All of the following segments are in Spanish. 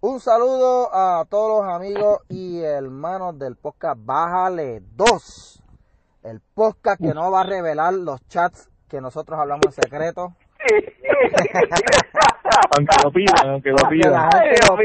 Un saludo a todos los amigos y hermanos del podcast Bájale 2. El podcast que no va a revelar los chats que nosotros hablamos en secreto. aunque lo pidan, aunque lo pidan. lo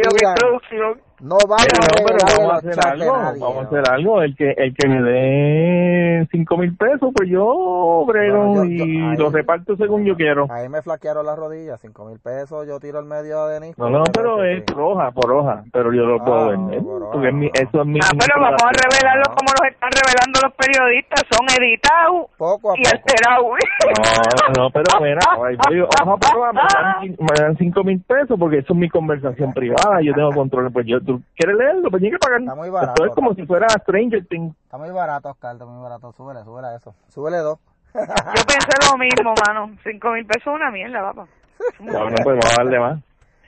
No vamos Pero, a no, pero vamos a hacer de algo, nadie. vamos a ¿no? hacer algo. El que el que me dé cinco mil pesos, pues yo brego Bueno, yo- yo- y ahí- lo reparto según yo quiero. Ahí me flaquearon las rodillas, cinco mil pesos, yo tiro el medio a Denis. No, no, pero es por hoja, por hoja, pero yo lo Ah, puedo vender. por hoja, Porque es mi, eso es mi. Ah, pero vamos a revelarlo como los están revelando los periodistas. Son editados Poco a y poco. alterados. No, no, pero mira, me dan, cin- me dan cinco mil pesos porque eso es mi conversación privada, yo tengo control. Pues yo, tú quieres leerlo, pues tienes que pagar. Está muy barato, Esto es como si fuera Stranger Things. Está muy barato, Oscar, está muy barato. Súbele, súbele a eso. Súbele dos. Yo pensé lo mismo, mano. Cinco mil pesos es una mierda, papá. No, no, pues a darle más.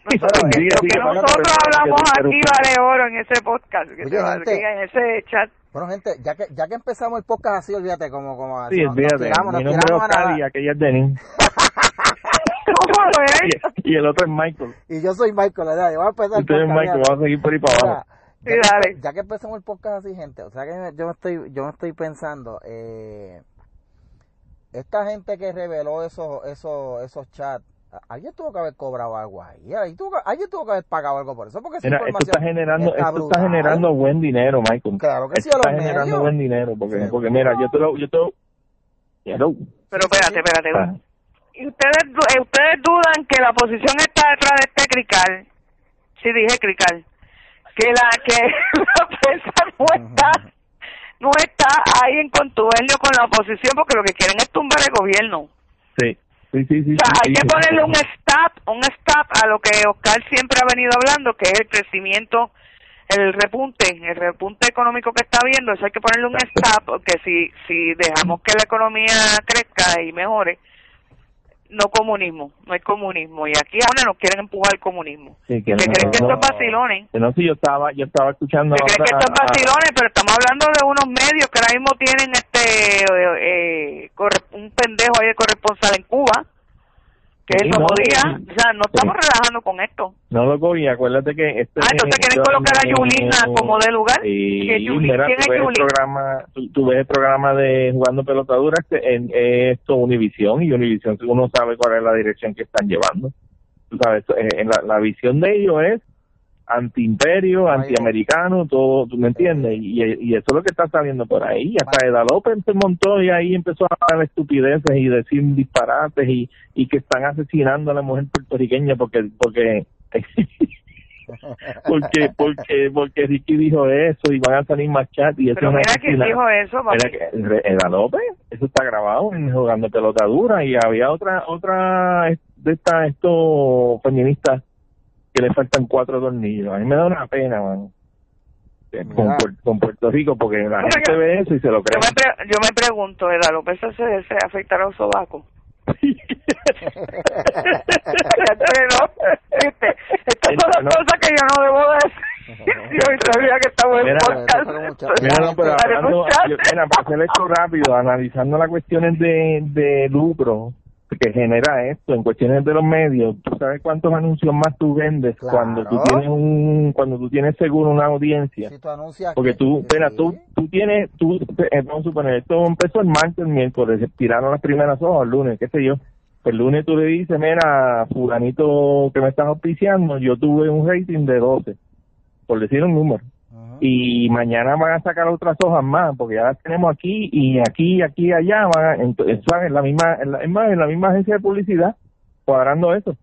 Nosotros, que párate, nosotros hablamos aquí vale oro en ese podcast, que Oye, gente. en ese chat. Bueno, gente, ya que, ya que empezamos el podcast así, olvídate, como, como así. Sí, nos- nos tiramos, mi nos nombre es a Oscar nada. y aquella es Denis. ¿Cómo es? Y, y el otro es Michael. Y yo soy Michael, ¿verdad? Yo voy a empezar Usted es Michael, vamos a seguir por ahí para abajo. Mira, Sí, ya, que, dale. ya que empezamos el podcast así, gente, o sea que yo me estoy, yo me estoy pensando, eh, esta gente que reveló esos, esos, esos chats, alguien tuvo que haber cobrado algo ahí, alguien tuvo que, alguien tuvo que haber pagado algo por eso, porque esa Mira, esto información está generando, está esto está generando buen dinero, Michael. Claro que sí, Esto a los está generando buen dinero, porque, Seguro. porque mira, yo te lo, yo te lo, Hello. Pero espérate, espérate. Ah, ¿Y ustedes, eh, ustedes dudan que la oposición está detrás de este crical? Sí, dije crical. Que la que la prensa no está, no está ahí en contubernio con la oposición porque lo que quieren es tumbar el gobierno. Sí, sí, sí, sí. O sea, hay que ponerle un stop, un stop a lo que Oscar siempre ha venido hablando, que es el crecimiento, el repunte, el repunte económico que está viendo, eso hay que ponerle un stop, porque si, si dejamos que la economía crezca y mejore, no comunismo, no hay comunismo. Y aquí ahora nos quieren empujar el comunismo. Sí, que Que no, creen que no, esto es vacilones. que no, sí, yo estaba, yo estaba escuchando Que creen que ahora esto es a- vacilones, pero estamos hablando de unos medios que ahora mismo tienen este eh, eh, un pendejo ahí de corresponsal en Cuba, que Sí, es el no, nuevo día. sí. O sea, no estamos relajando con esto. No, loco, y acuérdate que este... Ah, entonces quieren colocar a Yulina como de lugar. Sí, ¿Qué Yuli- mira, quién tú es ves, el Yuli? programa, tú, tú ves el programa de Jugando Pelotadura este, en esto Univisión, y Univisión uno sabe cuál es la dirección que están llevando. Tú sabes, eh, en la, la visión de ellos es antiimperio, antiamericano, todo, ¿tú me entiendes? Y, y eso es lo que está saliendo por ahí. Hasta Eda López se montó y ahí empezó a hablar estupideces y decir disparates y, y que están asesinando a la mujer puertorriqueña porque porque porque porque porque Ricky dijo eso y van a salir más chats y eso Pero mira quién dijo eso. Mira que Eda López, eso está grabado en jugando pelota dura y había otra otra de estas estos feministas que le faltan cuatro tornillos. A mí me da una pena, man. eh, Con, con Puerto Rico, porque la gente que- ve eso y se lo Yo cree. me, pre- yo me pregunto, ¿Eda López se, se afectará los sobacos? Pero, ¿viste? Estas son No. las cosas que yo no debo decir. Yo sabía que estaba en podcast. Mira, no, pero Para hablando- escuchar. yo- mira, para hacer esto rápido, analizando las cuestiones de, de lucro que genera esto en cuestiones de los medios, tú sabes cuántos anuncios más tú vendes Claro. cuando tú tienes un cuando tú tienes seguro una audiencia. Si tú anuncias Porque que- tú, espera, sí. tú, tú tienes, tú, eh, vamos a suponer, esto empezó el martes, el miércoles, tiraron las primeras hojas, el lunes, qué sé yo. El lunes tú le dices, mira, fulanito que me estás auspiciando, yo tuve un rating de 12, por decir un número. Y mañana van a sacar otras hojas más, porque ya las tenemos aquí y aquí, aquí, allá, van a, eso es la misma, en la- en la misma agencia de publicidad, cuadrando eso.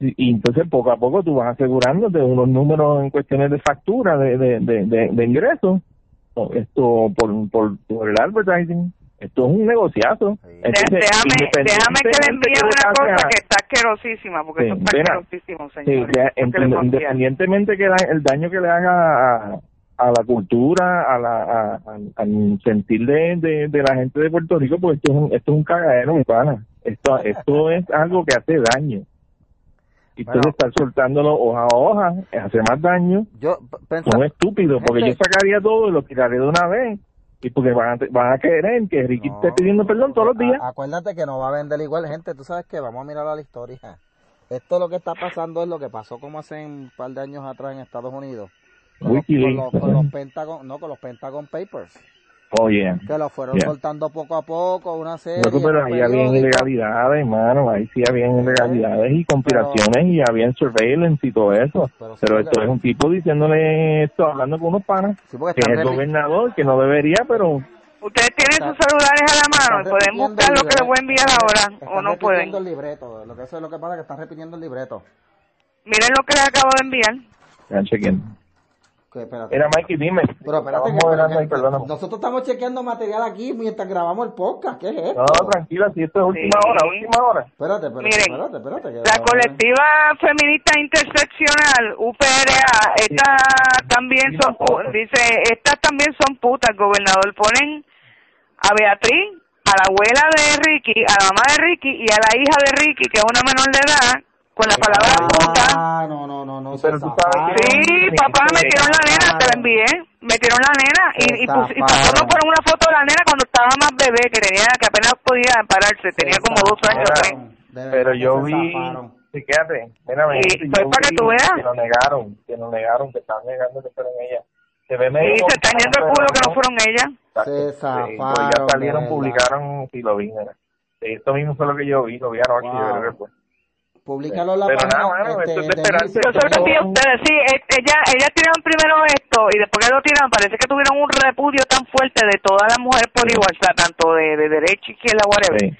Y, y entonces poco a poco tú vas asegurándote unos números en cuestiones de factura, de, de, de, de, de ingresos, esto por, por, por el advertising. Esto es un negociazo. Sí. Déjame, déjame que le envíe una cosa que asquerosísima, porque Sí, eso está mira. asquerosísimo, Sí, enviar. independientemente que la- el daño que le haga a, a la cultura, a la, a- a- al sentir de, de, de la gente de Puerto Rico, pues esto es un, esto es un cagadero, mi pana. Esto, esto es algo que hace daño. Y Bueno. entonces estar soltándolo hoja a hoja hace más daño. Yo pensa- Son estúpidos, porque yo sacaría todo y lo tiraré de una vez. Y porque van a, van a querer que Ricky No, esté pidiendo perdón todos los días. acuérdate que no va a vender igual, gente. Tú sabes que vamos a mirar a la historia. esto lo que está pasando es lo que pasó como hace un par de años atrás en Estados Unidos. Con los, Wikileaks. con los- con los Pentagon, no, con los Pentagon Papers. Oh, yeah. Que lo fueron Yeah. soltando poco a poco, una serie. Loco, pero ahí periódicos. ilegalidades, hermano. Ahí sí habían ilegalidades y conspiraciones y habían surveillance y todo eso. Pero sí, Pero porque- esto es un tipo diciéndole esto, hablando con unos panas, Sí, que están es el gobernador, que no debería, pero Ustedes tienen Está- sus celulares a la mano y están pueden repitiendo buscar lo que les voy a enviar ahora Están o no repitiendo pueden. el libreto. Lo que eso es lo que pasa es que están repitiendo el libreto. Miren lo que les acabo de enviar. están chequeando. Que. Mira, Mikey, dime. Pero espérate, Estamos que, moderando que- ahí, perdóname. nosotros estamos chequeando material aquí mientras grabamos el podcast. ¿Qué es esto? No, tranquila, si esto es última Sí. hora, última hora. Espérate, espérate, Miren, espérate, espérate. La colectiva feminista interseccional, UPRA, estas también Sí, son, dice, estas también son putas, gobernador. Ponen a Beatriz, a la abuela de Ricky, a la mamá de Ricky y a la hija de Ricky, que es una menor de edad, con la palabra puta. Ah, no, no, no, no. Pero se zafaron. Sí, papá, metieron la nena, te la envié. Metieron la nena y, y, pus- y zafaron. no ponen una foto de la nena cuando estaba más bebé, que tenía que apenas podía pararse, tenía como dos años. Pero yo vi, zafaron. sí, quédate, mira, Sí, yo para que tú veas. Que lo negaron, que lo negaron, que estaban negando que fueron ellas. Se ve Y medio se están yendo el culo que no fueron ellas. Se Sí, zafaron, pues ya salieron, publicaron, sí lo vi, mira. Sí, Esto mismo fue lo que yo vi, lo vi anoche, Wow. yo creo que fue. Publícalo en la Pero página. nada, mano, este, esto es de esperanza. Yo se lo a ustedes, sí, e- ella, ellas tiraron primero esto y después que lo tiraron parece que tuvieron un repudio tan fuerte de todas las mujeres por igual, o sea, tanto de, de derecha, izquierda, whatever, Sí.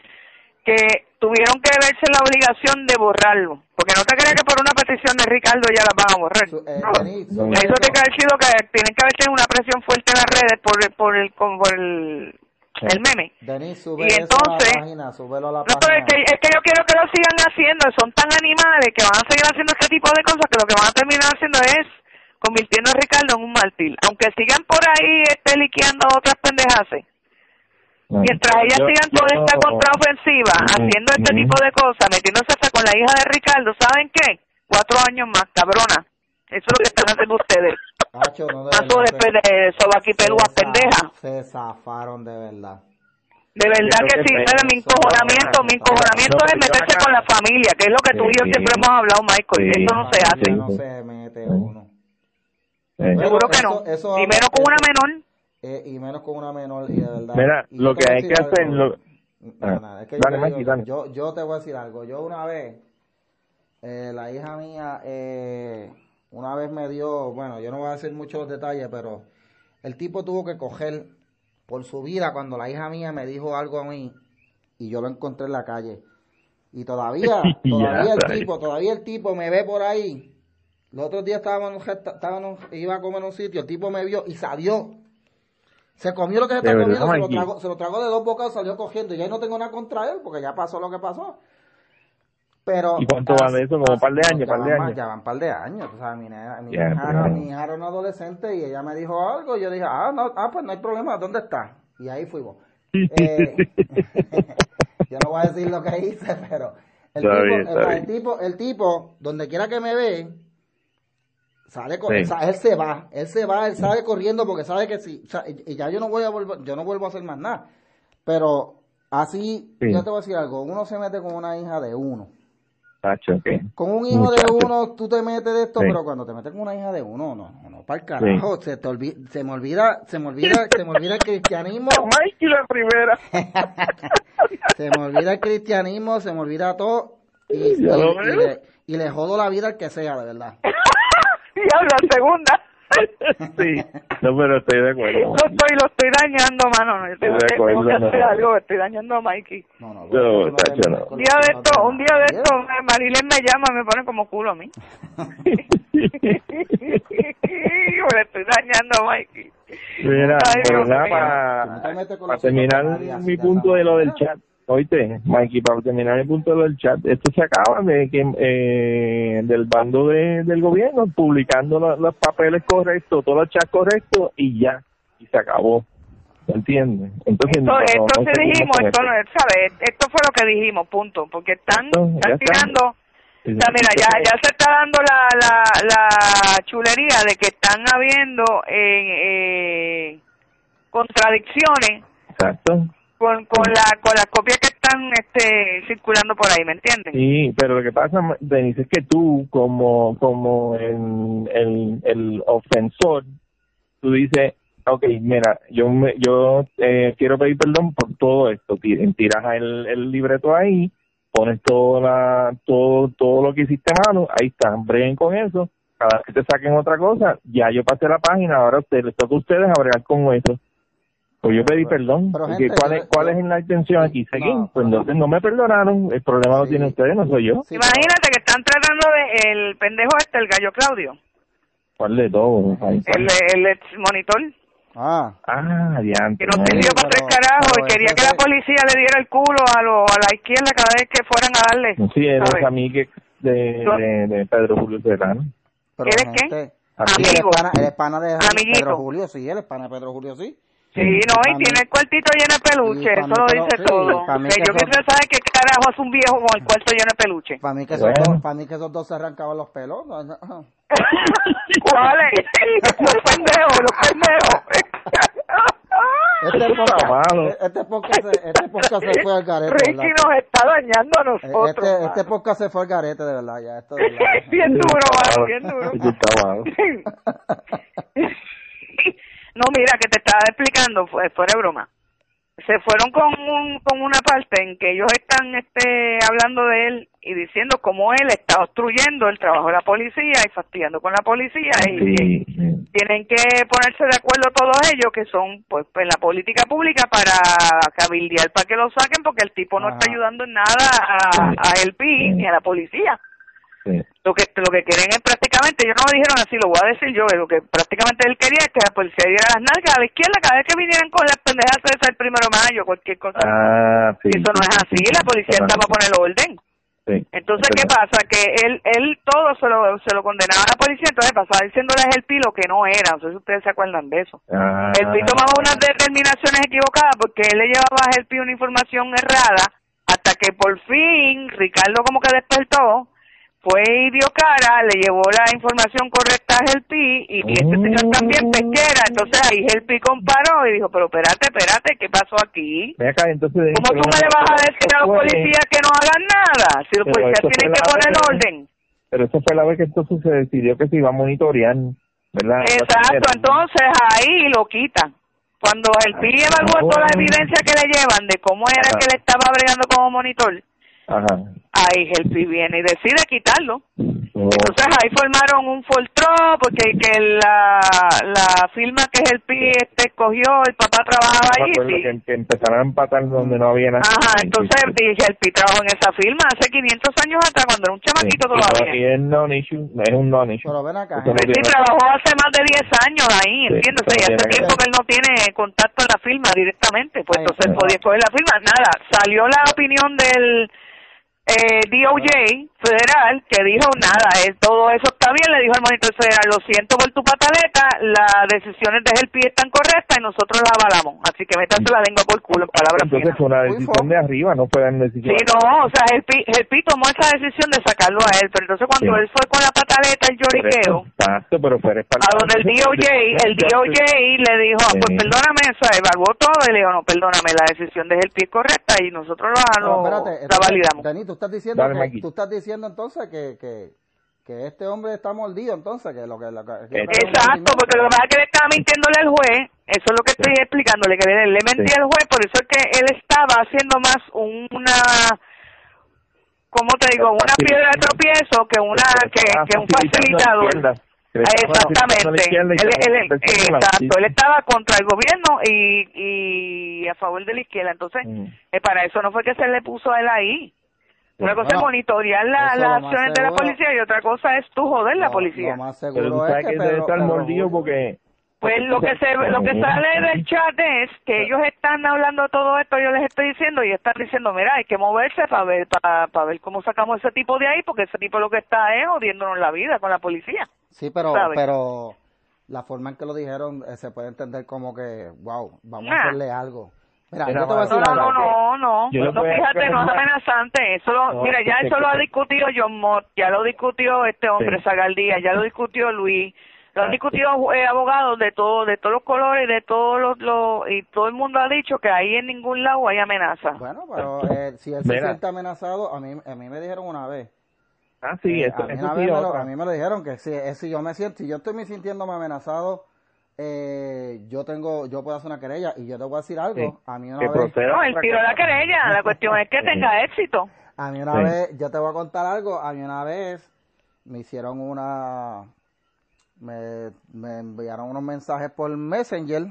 que tuvieron que verse la obligación de borrarlo. Porque no te creas que por una petición de Ricardo ya las van a borrar. Su- eh, No. Eso tiene que haber sido que tienen que haber tenido una presión fuerte en las redes por, el- por el, con- por el, el meme. Sube Y eso entonces- a la página, súbelo a la No, es que, es que yo quiero que lo sigan haciendo, son tan animales que van a seguir haciendo este tipo de cosas que lo que van a terminar haciendo es convirtiendo a Ricardo en un mártir. Aunque sigan por ahí este, liqueando otras pendejas, mientras ellas Yo- sigan toda yo- esta contraofensiva, haciendo este tipo de cosas, metiéndose hasta con la hija de Ricardo, ¿saben qué? Cuatro años más, cabrona. Eso es lo que están haciendo ustedes. Hacho, no, de Paso verdad, después se- de sobaquipelúas se pendeja. Se zafaron de verdad. De verdad que creo sí, que pero mi encojonamiento, mi encojonamiento es meterse con la familia, que es lo que tú y yo Sí. siempre hemos hablado, Michael. Sí. Eso no se hace. No se mete uno. Eh, Seguro que eso- no. eso y menos con una menor. eh, y menos con una menor y de verdad. Mira, lo que hay que hacer, que. Yo, yo te voy a decir algo. Yo una vez, eh, la hija mía, eh, una vez me dio, bueno, yo no voy a decir muchos detalles, pero el tipo tuvo que coger por su vida cuando la hija mía me dijo algo a mí y yo lo encontré en la calle. Y todavía, todavía el tipo, todavía el tipo me ve por ahí. Los otros días estábamos en un gesta- estábamos, iba a comer en un sitio, el tipo me vio y salió. Se comió lo que se está comiendo, se lo, tragó, se lo tragó de dos bocados, salió cogiendo. Y ya no tengo nada contra él, porque ya pasó lo que pasó. Pero, ¿Y cuánto va de eso? Como un par de años, ya par de más- años. Ya van un par de años. O sea, mi, mi, hija, pero- mi hija era una adolescente y ella me dijo algo. Y yo dije, ah, no, ah, pues no hay problema, ¿dónde está? Y ahí fuimos. Eh, yo no voy a decir lo que hice, pero el Está tipo, bien, el tipo, el tipo, donde quiera que me ve, sale Sí. o sea, él se va, él se va, él sale corriendo porque sabe que sí, o sea, y, y ya yo no voy a volver, yo no vuelvo a hacer más nada. Pero así, Sí. yo te voy a decir algo, uno se mete con una hija de uno. Con un hijo de uno, tú te metes de esto, Sí. pero cuando te metes con una hija de uno, no, no, no, para el carajo, se te olvida, se me olvida, se me olvida, se me olvida el cristianismo, Mikey la primera. se me olvida el cristianismo, se me olvida todo, y, y- y le, y le jodo la vida al que sea, de verdad. Diablo, segunda. sí, no, pero estoy de acuerdo. Lo estoy, lo estoy dañando, mano. no, Yo tengo, De que, acuerdo, tengo que hacer no. algo, estoy dañando a Mikey. No, no, No, no tacho, no. Un día de esto, un día de esto, Marilyn me llama, me pone como culo a mí. me estoy dañando a Mikey. Mira, Ay, pero nada, no para, para terminar mi punto de lo del chat, oíste, Mikey, para terminar mi punto del chat, esto se acaba de que eh, del bando de, del gobierno publicando lo- los papeles correctos, todos los chats correctos y ya, y se acabó. ¿Me entiendes? Entonces, Esto, no, esto no sí seguimos dijimos, esto no, ¿sabes? Esto fue lo que dijimos, punto. Porque están, tirando... Sí, O sea, mira, ya, ya se está dando la, la, la chulería de que están habiendo eh, eh, contradicciones Exacto. Con, con la con las copias que están este circulando por ahí, ¿me entiendes? Sí, pero lo que pasa, Denise, es que tú, como como el, el, el ofensor, tú dices, ok, mira, yo me, yo eh, quiero pedir perdón por todo esto. Ti- Tiras el, el libreto ahí, pones todo, la, todo, todo lo que hiciste mano, ahí está, breguen con eso. Cada vez que te saquen otra cosa, ya yo pasé la página, ahora a ustedes, les toca a ustedes a bregar con eso. Pues yo pedí perdón. Pero, ¿Y gente, ¿Cuál, es, ¿Cuál es la intención aquí? ¿Seguir? No, pues no. entonces no me perdonaron. El problema lo Sí. tienen ustedes, no soy yo. Sí, Imagínate que están tratando de el pendejo este, el gallo Claudio, ¿Cuál de todo? Ay, el, el ex monitor, Ah, Ah, diantre. que no no. sirvió para tres carajos y quería que la policía le diera el culo a, lo, a la izquierda cada vez que fueran a darle. Sí, él es ¿sabes? amigo de, de, de Pedro Julio Serrano. ¿Eres qué? Amigo. él es pana, de Amiguito. Pedro Julio, sí, él es pana de Pedro Julio, sí. Sí, no, y tiene el cuartito lleno de peluche, Sí, eso lo dice sí, todo. Que yo quisiera saber qué carajo hace un viejo con el cuarto lleno de peluche. Para mí que esos Bueno. dos, para mí que esos dos se arrancaban los pelos. no, no. ¿Cuáles? los pendejos, los pendejos. Este podcast, malo. este podcast, se- este podcast se fue al garete, Ricky ¿verdad? nos está dañando a nosotros. Este, este podcast se fue al garete, de verdad, ya, esto de verdad. bien duro, Eso mano, está bien malo. duro. No, mira, que te estaba explicando, fue, fuera de broma. Se fueron con, un, con una parte en que ellos están este, hablando de él y diciendo cómo él está obstruyendo el trabajo de la policía y fastidiando con la policía y que Sí, sí. tienen que ponerse de acuerdo todos ellos que son pues en la política pública para cabildear para que lo saquen porque el tipo no Ajá. está ayudando en nada a, a ni a la policía sí. lo que lo que quieren es prácticamente ellos no lo dijeron así lo voy a decir yo lo que prácticamente él quería es que la policía diera las nalgas a la izquierda cada vez que vinieran con las pendejas esas el primero de mayo cualquier cosa Ah, sí. eso no es así la policía está para poner orden entonces, Es ¿qué pasa? Que él, él todo se lo, se lo condenaba a la policía, entonces pasaba diciéndole a el lo que no era. No sé si ustedes se acuerdan de eso. Ah, El PI tomaba unas determinaciones equivocadas porque él le llevaba a el una información errada hasta que por fin Ricardo como que despertó, fue y dio cara, le llevó la información correcta a el y, este señor también pesquera. Entonces ahí el comparó y dijo, pero espérate, espérate, ¿qué pasó aquí? Acá, entonces. ¿Cómo tú me le vas a decir a los policías que no hagan nada? Si los policías tienen que poner orden. Pero eso fue la vez que entonces se decidió que se iba a monitorear, ¿verdad? Exacto, entonces ahí lo quitan. Cuando el PI evaluó toda la evidencia que le llevan de cómo era que le estaba bregando como monitor, Ajá. ahí el PI viene y decide quitarlo. Oh, Entonces ahí formaron un Fortro porque que la, la firma que el PI este escogió, el papá trabajaba allí. acuerdo sí. que, que empezaron a empatar donde no había nada. Ajá, Sí, entonces sí, sí. dije, el PI trabajó en esa firma hace 500 años atrás cuando era un chamaquito Sí, todavía. Y es non-issue, es un non-issue. Pero ven acá. Sí, trabajó hace más de 10 años ahí, Sí, ¿entiendes? pero Y hace tiempo que él no tiene contacto en la firma directamente, pues Ahí entonces podía escoger la firma. Nada, salió la opinión del eh, DOJ federal que dijo nada, él, todo eso está bien, le dijo al monitor federal, lo siento por tu pataleta, las decisiones de GELPI están correctas y nosotros las avalamos, así que métanse la lengua por culo, en palabras Entonces finas. fue una decisión de arriba, no fue una decisión. Sí, no, o sea, GELPI, GELPI tomó esa decisión de sacarlo a él, pero entonces cuando Sí. él fue con la pataleta, el lloriqueo, eso- Exacto, pero fue a donde el DOJ, el DOJ le dijo, ah, pues perdóname, o sea, evaluó todo y le dijo, no, perdóname, la decisión de el pie correcta y nosotros lo, No, lo- espérate, la validamos. Estás diciendo Dale, que, tú estás diciendo entonces que, que, que este hombre está mordido entonces, que lo que, lo que- que- Exacto, porque lo que pasa es que le estaba mintiéndole al juez, eso es lo que estoy explicándole, que le, le mentí Sí. al juez, por eso es que él estaba haciendo más una, ¿cómo te digo? Una piedra de tropiezo que una que, un facilitador. Exactamente. exacto. Él estaba contra el gobierno y, y a favor de la izquierda. Entonces, Mm. eh, para eso no fue que se le puso a él ahí. Una cosa Bueno, es monitorear la- las acciones de la policía y otra cosa es tú joder la policía. Lo más Pero seguro tú es sabes que que debe estar mordido porque... Pues lo que se lo que sale del chat es que ellos están hablando todo esto, yo les estoy diciendo y están diciendo, mira, hay que moverse para ver para, para ver cómo sacamos ese tipo de ahí, porque ese tipo lo que está es jodiéndonos la vida con la policía. Sí, pero, ¿sabes? pero la forma en que lo dijeron eh, se puede entender como que, wow, vamos Nah. a hacerle algo. Mira, Mira, yo te voy a decir no, no, no, no, Yo no, fíjate, no es amenazante, eso lo, No, mira, ya eso lo ha discutido John Mott, ya lo discutió este hombre, Sí. Zagaldía, ya lo discutió Luis, lo han discutido eh, abogados de todo, de todos los colores, de todos los, los, y todo el mundo ha dicho que ahí en ningún lado hay amenaza. Bueno, pero eh, si él se Mira. siente amenazado, a mí, a mí me dijeron una vez. Ah, sí, eh, eso, a, mí eso una sí vez me lo, a mí me lo dijeron que si, eh, si yo me siento, si yo estoy me sintiéndome amenazado, eh, yo tengo, yo puedo hacer una querella y yo te voy a decir algo. Sí. A mí una Que vez, No, tiro de la querella, la cuestión es que Sí. tenga éxito. a mí una Sí. vez, yo te voy a contar algo. A mí una vez me hicieron una, me, me enviaron unos mensajes por Messenger.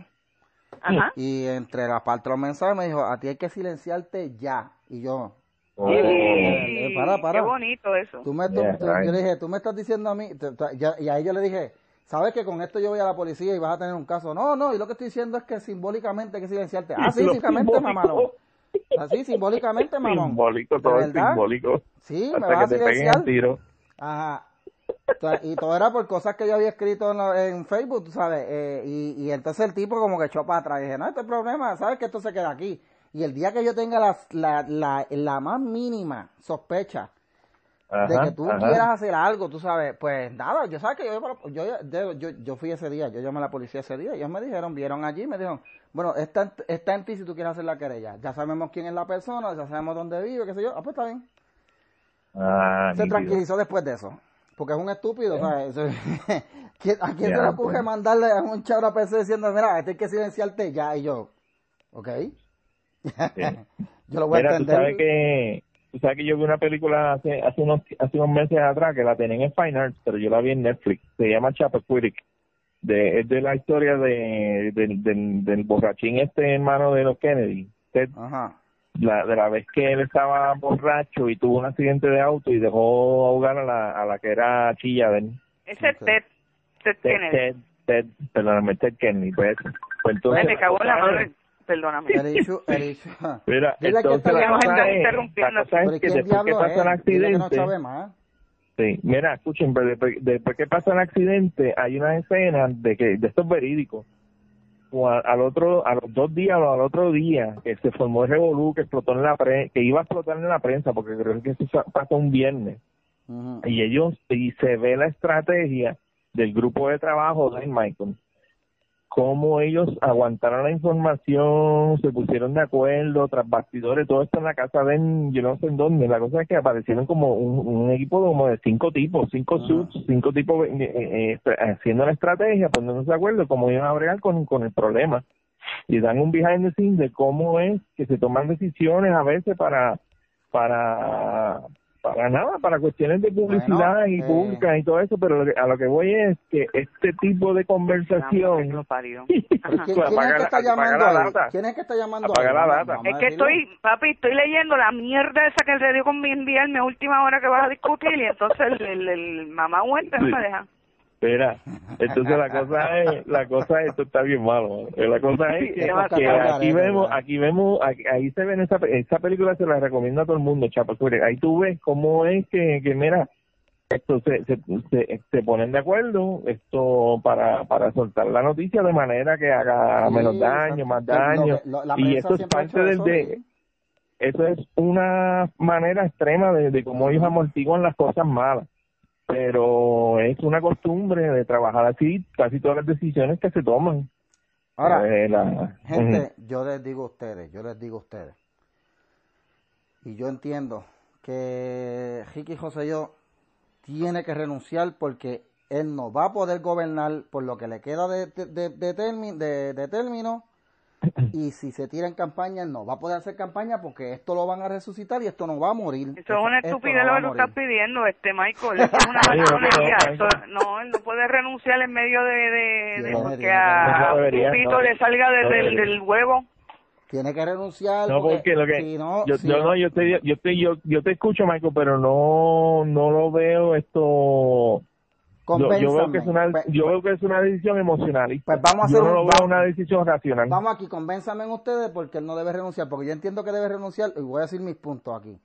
Ajá. Y entre las partes de los mensajes me dijo, a ti hay que silenciarte ya. Y yo, Oh. Eh, para, para. Qué bonito eso. tú me, tú- Yeah, tú- right. yo le dije, tú me estás diciendo a mí, te- te- ya- y ahí yo le dije, ¿sabes que con esto yo voy a la policía y vas a tener un caso? No, no, y lo que estoy diciendo es que simbólicamente hay que silenciarte. Ah, sí, mamón. Así, simbólicamente, mamón. Simbólico, ¿De todo es simbólico. Sí, me Hasta vas a que te peguen silenciar. el tiro. Ajá. Y todo era por cosas que yo había escrito en, la- en Facebook, tú sabes. eh, y, y entonces el tipo como que echó para atrás. Y dije, no, este problema, ¿sabes que esto se queda aquí? Y el día que yo tenga la, la, la, la más mínima sospecha de que tú ajá. quieras hacer algo, tú sabes, pues nada, yo sabes que yo, yo, yo, yo, yo fui ese día, yo llamé a la policía ese día, ellos me dijeron, vieron allí, me dijeron, bueno, está, en- está en ti si tú quieres hacer la querella, ya sabemos quién es la persona, ya sabemos dónde vive, qué sé yo, ah, pues está bien. Ah, Se tranquilizó después de eso. Porque es un estúpido, ¿sabes? Eso- ¿Quién- ¿A quién Ya, se le pues. ocurre mandarle a un chabra PC diciendo, mira, este hay que silenciarte ya? Y yo, ¿ok? yo lo voy a Mira, tú entender. sabes que tú sabes que yo vi una película hace hace unos hace unos meses atrás que la tenían en Fine Arts, pero yo la vi en Netflix. Se llama Chappaquiddick. De, es de la historia de, del, del, del borrachín este hermano de los Kennedy. Ted, Ajá. la, de la vez que él estaba borracho y tuvo un accidente de auto y dejó ahogar a la, a la que era chilla de él. Ese Ok. Ted, Ted Ted, Kennedy. Ted, Ted, perdóname, Ted Kennedy. Pues, pues entonces, Ay, me cagó la madre. Perdóname. Mira, Dile que entonces la cosa, es, interrumpiendo. la cosa Pero es que ¿quién después que pasa el que no accidente, sabe más. Sí, mira, escuchen, pero después, después que pasa el accidente, hay una escena de que de estos verídicos. Al otro, a los dos días o al otro día, que se formó el revolú, que explotó en la pre, que iba a explotar en la prensa, porque creo que eso pasó un viernes. Y ellos, y se ve la estrategia del grupo de trabajo de Michael, cómo ellos aguantaron la información, se pusieron de acuerdo, tras bastidores, todo esto en la casa de yo no sé en dónde, la cosa es que aparecieron como un, un equipo como de cinco tipos, cinco Ajá. suits, cinco tipos eh, eh, eh, haciendo la estrategia, poniéndose de acuerdo cómo iban a bregar con, con el problema. Y dan un behind the scenes de cómo es que se toman decisiones a veces para para para nada, para cuestiones de publicidad Bueno, y eh, públicas y todo eso, pero lo que- a lo que voy es que este tipo de conversación. ¿Quién, es que está llamando la data. ¿Quién es que está llamando Apaga la data. Es que estoy, papi, estoy leyendo la mierda esa que el radio con mi enviarme a última hora que vas a discutir y entonces el, el, el mamá muerta no Sí. me deja. Espera, entonces la cosa es, la cosa es, esto está bien malo, ¿no? la cosa es que, aquí Garete, vemos, aquí vemos, aquí- ahí se ven esa, esa película se la recomiendo a todo el mundo, chapa, ahí tú ves cómo es que, que mira, esto se, se, se, se ponen de acuerdo esto para, para soltar la noticia de manera que haga Sí, menos daño, más que- daño, lo- y eso es parte del eso, de, sí. eso es una manera extrema de, de cómo ellos amortiguan las cosas malas. Pero es una costumbre de trabajar así casi todas las decisiones que se toman. Ahora, Eh, la- Gente, yo les digo a ustedes, yo les digo a ustedes. Y yo entiendo que Ricky José yo tiene que renunciar porque él no va a poder gobernar por lo que le queda de, de, de, de termi- de- de término. Y si se tira en campaña, no va a poder hacer campaña porque esto lo van a resucitar y esto no va a morir. Eso es una Esto estupidez no lo que tú estás pidiendo, este Michael. Eso es una masonería. no, él no puede renunciar en medio de, de, de tiene a que- No debería, no. le salga desde el del huevo. Tiene que renunciar. No, porque lo que si no, yo, si yo no, yo te, yo te, yo, yo te escucho, Michael, pero no, no lo veo esto. Yo, yo veo que es una, Pues- yo veo que es una decisión emocionalista. Pues vamos a yo no un- lo veo vamos- una decisión racional. Vamos aquí, convénzame en ustedes porque él no debe renunciar, porque yo entiendo que debe renunciar y voy a decir mis puntos aquí. Él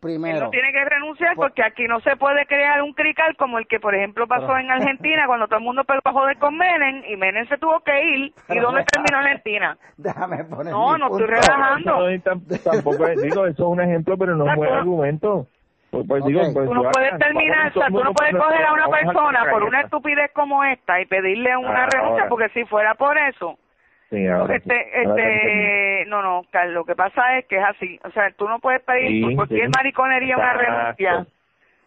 Primero, no tiene que renunciar Por- porque aquí no se puede crear un crical como el que, por ejemplo, pasó Pero- en Argentina cuando todo el mundo pegó a joder con Menem y Menem se tuvo que ir. ¿Y dónde terminó Argentina? déjame poner No, mi no estoy relajando. No, no, tam- tampoco es- digo, eso es un ejemplo, pero no es un buen argumento. Pues, pues Ok. digo, pues, Tú no puedes vamos, terminar, o sea, tú no vamos, puedes vamos, coger a una vamos persona por una estupidez como esta y pedirle una Ah, renuncia, ahora. porque si fuera por eso, Sí, ahora sí. este, Ahora sí. este, no, no, Carlos, lo que pasa es que es así, o sea, tú no puedes pedir Sí, por cualquier sí. mariconería una Exacto. renuncia,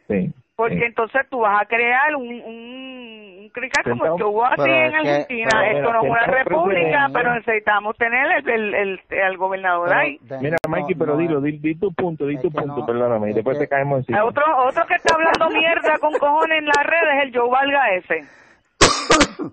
Sí. porque sí. entonces tú vas a crear un, un, un crical como el que hubo así Pero en que- Argentina, pero esto no es una república, pero necesitamos tener el, el, el, el gobernador Pero ahí. de- Mira, no, Mikey, pero no, dilo, di, di tu punto, di tu que punto, no, perdóname, y es después que- te caemos encima. Otro, otro que está hablando mierda con cojones en las redes es el Joe Valga ese.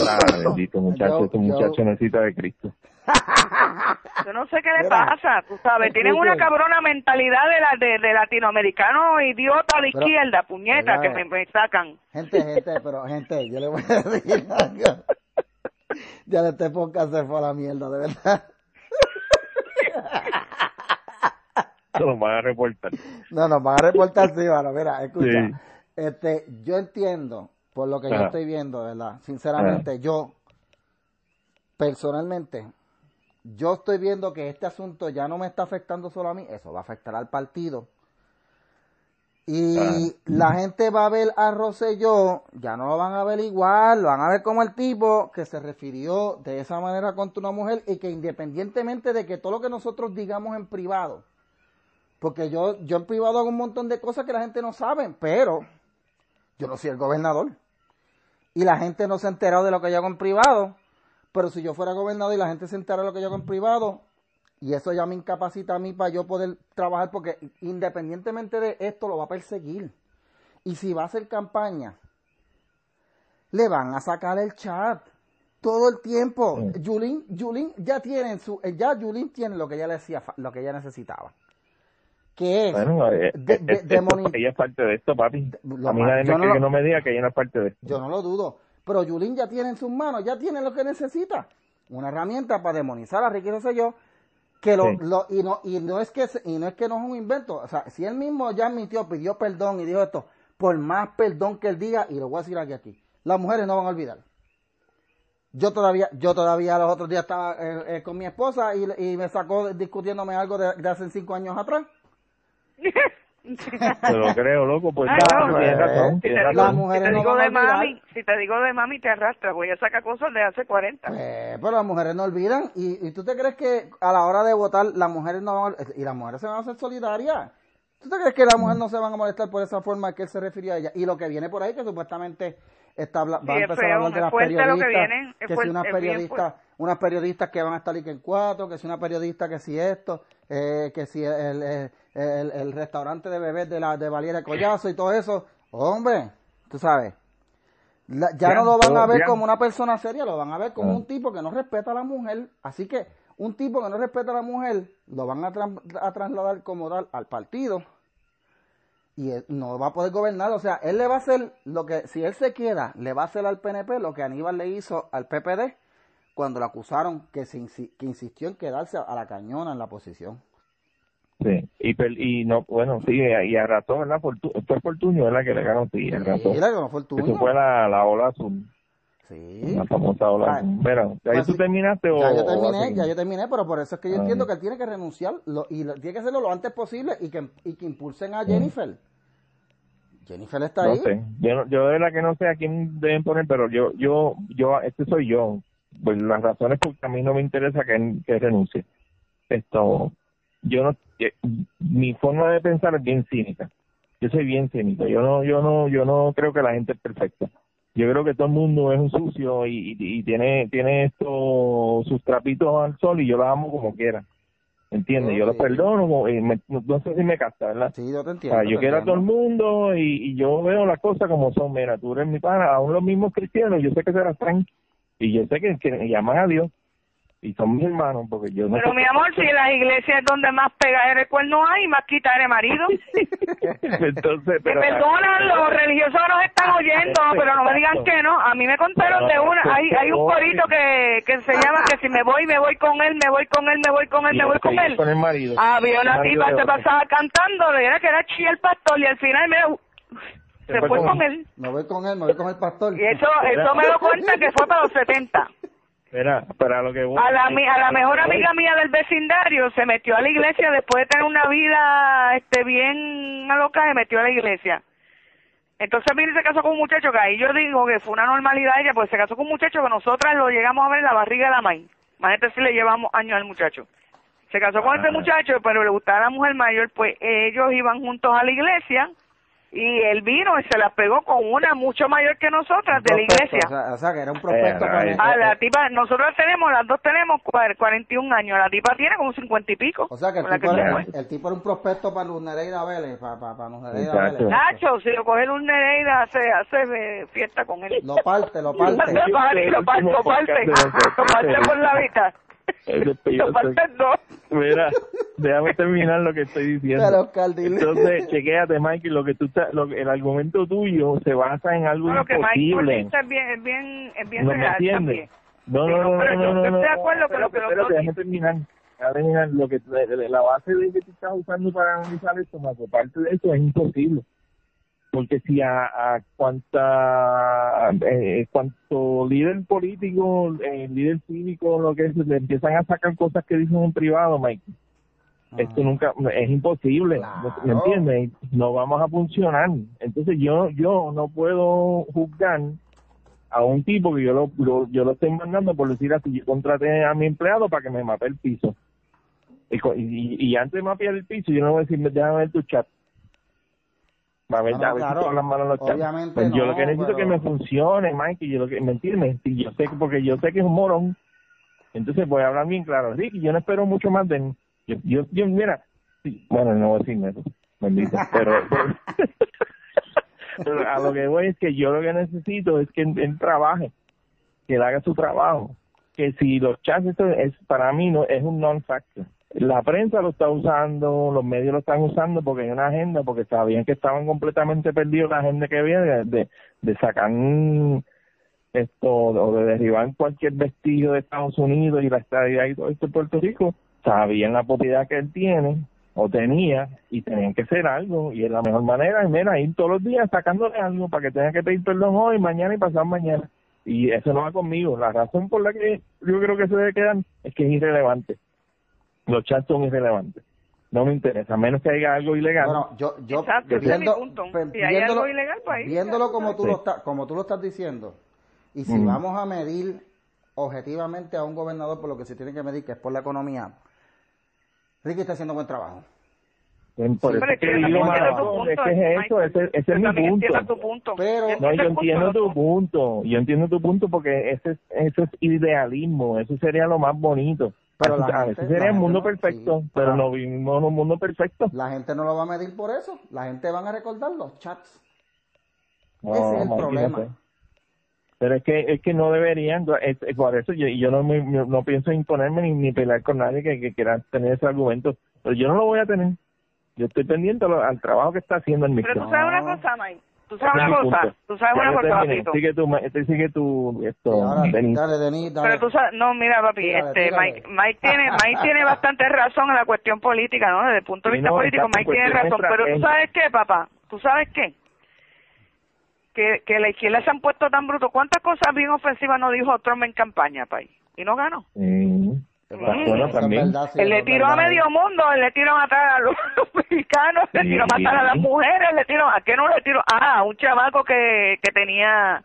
Ah, bendito muchacho, este muchacho necesita de Cristo. Yo no sé qué le Mira, pasa, tú sabes, tienen una cabrona mentalidad de la de, de latinoamericano idiota de Pero, izquierda, puñeta, que me, me sacan. Gente, gente, pero gente, yo le voy a decir algo. Ya este podcast se fue a la mierda, de verdad. Lo van a reportar. No, nos van a reportar, sí, mano. Mira, escucha. Sí. Este, yo entiendo, por lo que yo estoy viendo, ¿verdad? Sinceramente, yo, personalmente, yo estoy viendo que este asunto ya no me está afectando solo a mí, eso va a afectar al partido. Y Ah. la gente va a ver a Rosselló, ya no lo van a ver igual, lo van a ver como el tipo que se refirió de esa manera contra una mujer y que independientemente de que todo lo que nosotros digamos en privado, porque yo, yo en privado hago un montón de cosas que la gente no sabe, pero yo no soy el gobernador. Y la gente no se ha enterado de lo que yo hago en privado. Pero si yo fuera gobernador y la gente se entera de lo que yo hago en privado, y eso ya me incapacita a mí para yo poder trabajar, porque independientemente de esto lo va a perseguir. Y si va a hacer campaña, le van a sacar el chat todo el tiempo. Mm. Yulín, Yulín ya tiene su, ya Yulín tiene lo que ella le decía, lo que ella necesitaba. Que es Bueno, eh, de- eh, de- esto- de moni- ella es parte de esto, papi. lo a mí más- nadie me no lo- que no me diga que ella no es parte de esto. Yo no lo dudo. Pero Yulín ya tiene en sus manos, ya tiene lo que necesita. Una herramienta para demonizar a Ricky Rosselló, que lo, Sí. lo- y no, y no es que y no es que no es un invento. O sea, si él mismo ya admitió, pidió perdón y dijo esto, por más perdón que él diga, y lo voy a decir aquí aquí, las mujeres no van a olvidar. Yo todavía, yo todavía los otros días estaba eh, eh, con mi esposa y, y me sacó discutiéndome algo de, de hace cinco años atrás. Te lo creo, loco, pues Ay, no, tienes eh, Si te digo, si te de mami, si te digo de mami te arrastra, voy a sacar cosas de hace 40. Pues, pero las mujeres no olvidan. ¿Y, y tú te crees que a la hora de votar las mujeres no van a, y las mujeres se van a hacer solidarias? ¿Tú te crees que las mujeres no se van a molestar por esa forma que él se refirió a ella? Y lo que viene por ahí, que supuestamente está, va a empezar a hablar de las lo que periodistas. viene, es que si unas periodistas, unas periodistas que van a estar aquí en cuatro, que si una periodista que si esto, eh, que si el, el, el- el restaurante de bebés de la de Valiera Collazo y todo eso. Hombre, tú sabes. La- ya no lo van a ver bien. como una persona seria, lo van a ver como Ah. un tipo que no respeta a la mujer. Así que un tipo que no respeta a la mujer lo van a, a trasladar como tal al partido y él no va a poder gobernar. O sea, él le va a hacer lo que, si él se queda, le va a hacer al PNP lo que Aníbal le hizo al PPD cuando lo acusaron que, se insi- que insistió en quedarse a la cañona en la posición. Sí, y, y no, bueno, sí, y arrastró, ¿verdad? Fortu fue Fortuño, ¿verdad? Que le ganó, sí, arrastró. Mira que no fue el tuyo. Eso fue la, la ola azul, Sí. la famosa ola Ah, azul. Pero, ¿ya pues tú sí. terminaste o...? Ya yo terminé, ya yo terminé, pero por eso es que yo Ah. entiendo que él tiene que renunciar lo- y lo- tiene que hacerlo lo antes posible y que, y que impulsen a Jennifer. Jennifer está No ahí. sé, yo, yo de verdad que no sé a quién deben poner, pero yo, yo, yo, este soy yo. Pues las razones porque a mí no me interesa que, que renuncie. Esto, yo no, eh, mi forma de pensar es bien cínica. Yo soy bien cínico. Yo no, yo no, yo no creo que la gente es perfecta. Yo creo que todo el mundo es un sucio y, y, y tiene, tiene esto, sus trapitos al sol y yo la amo como quiera. ¿Entiendes? Oh, yo lo sí. perdono, y me- no, sé si me casta, ¿verdad? Sí, yo te O entiendo. sea, yo te quiero a todo el mundo y, y yo veo las cosas como son. Mira, tú eres mi pana, aún los mismos cristianos, yo sé que se las traen y yo sé que, que llaman a Dios y son mis hermanos porque yo no Pero mi amor, si en las iglesias es donde más pega el cuerno hay, más quita eres marido. Entonces, Me pero... perdonan, los religiosos nos están oyendo, pero no me digan que no. A mí me contaron de una, hay, hay un corito que, que se llama que si me voy, me voy con él, me voy con él, me voy con él, me voy con él. Con el marido. Había una El tipa otro. pasaba cantando, era que era chía el pastor y al final mira, se fue con él. Me voy con él, me voy con el pastor. Y eso, eso me lo cuenta que fue para los 70. Espera, para lo que voy- A la, mi- a la mejor amiga mía del vecindario se metió a la iglesia después de tener una vida este bien alocada, se metió a la iglesia. Entonces vino y se casó con un muchacho que ahí yo digo que fue una normalidad ella, pues se casó con un muchacho que nosotras lo llegamos a ver en la barriga de la maíz. Imagínate si le llevamos años al muchacho. Se casó con Ah. este muchacho, pero le gustaba la mujer mayor, pues ellos iban juntos a la iglesia y él vino y se la pegó con una mucho mayor que nosotras de la iglesia. O sea, o sea, que era un prospecto. Eh, con ahí. el- eh, la eh, tipa, nosotros tenemos, las dos tenemos cuar- 41 años, la tipa tiene como 50 y pico. o sea, que el tipo, se era, el tipo era un prospecto para Luz Nereida Vélez. Para, para, para Luz Nereida Exacto. Vélez. Nacho, si lo coge un Nereida, hace, hace eh, fiesta con él. Lo parte, lo parte. Lo parte, lo parte, lo parte, lo parte por la mitad. Lo. Mira, déjame terminar lo que estoy diciendo. Oscar. Entonces, chequéate, Mikey, lo que tú estás- lo, que- el argumento tuyo se basa en algo Lo que Mike imposible. dice es bien, es bien, es bien ¿No me real entiendes? también. No, Sí, no, no, no, pero no, yo- no, no, estoy de no, acuerdo con lo que dos déjame terminar. Déjame terminar. Lo que, la base de que tú estás usando para analizar esto, más parte de eso, es imposible. Porque si a, a cuanta, eh, cuanto líder político, eh, líder cívico, lo que es, le empiezan a sacar cosas que dicen en privado, Mike, esto nunca es imposible Claro. ¿me entiendes? no vamos a funcionar entonces yo yo no puedo juzgar a un tipo que yo lo, lo- yo lo estoy mandando por decir así yo contraté a mi empleado para que me mape el piso y, y, y antes de mapear el piso yo no voy a decir déjame ver tu chat a ver, No, no, a ver si claro. todas las manos en los chats. Obviamente Pues yo lo que necesito es que me funcione Mike y yo lo que me entiendes Si yo sé que porque yo sé que es un morón entonces voy a hablar bien claro Ricky yo no espero mucho más de él. yo, yo, yo mira sí, bueno no voy a decirme eso bendito pero, pero- pero a lo que voy es que yo lo que necesito es que él, él trabaje que él haga su trabajo que si los chats es para mí no es un non factor la prensa lo está usando los medios lo están usando porque hay una agenda porque sabían que estaban completamente perdidos la agenda que había de, sacar esto o de derribar cualquier vestigio de Estados Unidos y la estadía y todo esto de Puerto Rico sabían la propiedad que él tiene o tenía y tenían que hacer algo y es la mejor manera es mira ir todos los días sacándole algo para que tenga que pedir perdón hoy mañana y pasado mañana. Y eso no va conmigo. La razón por la que yo creo que se quedan es que es irrelevante los chats son irrelevantes no me interesa a menos que haya algo ilegal Bueno, yo, yo Exacto, ese es Si hay algo ilegal, pues ahí viéndolo como tú, Sí. lo estás, como tú lo estás diciendo, y si Mm. vamos a medir objetivamente a un gobernador por lo que se tiene que medir, que es por la economía, Ricky está haciendo buen trabajo. por Sí, eso pero es que digo, punto, es que es eso, ese, ese es mi punto. entiendo tu punto. Pero- No, yo entiendo tu punto, yo entiendo tu punto porque ese es, eso es idealismo, eso sería lo más bonito. Pero la a gente- veces sería la un mundo no- perfecto, sí, pero pero- no vivimos en un mundo perfecto. La gente no lo va a medir por eso. La gente van a recordar los chats. No, Ese es el problema. Pero es que es que no deberían, es- es por eso yo, yo no me, no pienso imponerme ni, ni pelear con nadie que, que quiera tener ese argumento, pero yo no lo voy a tener. Yo estoy pendiente a lo- al trabajo que está haciendo el Pero mixto. tú sabes una cosa, Mike. Tú sabes una cosa. Tú sabes una cosa, papito. Sigue tu, este sigue tu, esto, dale, Denis, dale. Pero tú sabes, no, mira, papi, Tírale, este, tírale. Mike, Mike tiene, Mike tiene bastante razón en la cuestión política, ¿no? Desde el punto de vista no, político, Mike tiene razón. Pero tú sabes qué, papá, tú sabes qué, que, que la izquierda se han puesto tan brutos. ¿Cuántas cosas bien ofensivas no dijo Trump en campaña, país? Y no ganó. Bueno también. verdad, sí, le tiró a medio mundo, él le tiró a matar a los, mexicanos, le tiró a matar a las mujeres, le tiró, ¿a qué no le tiró? Ah, a un chamaco que, que tenía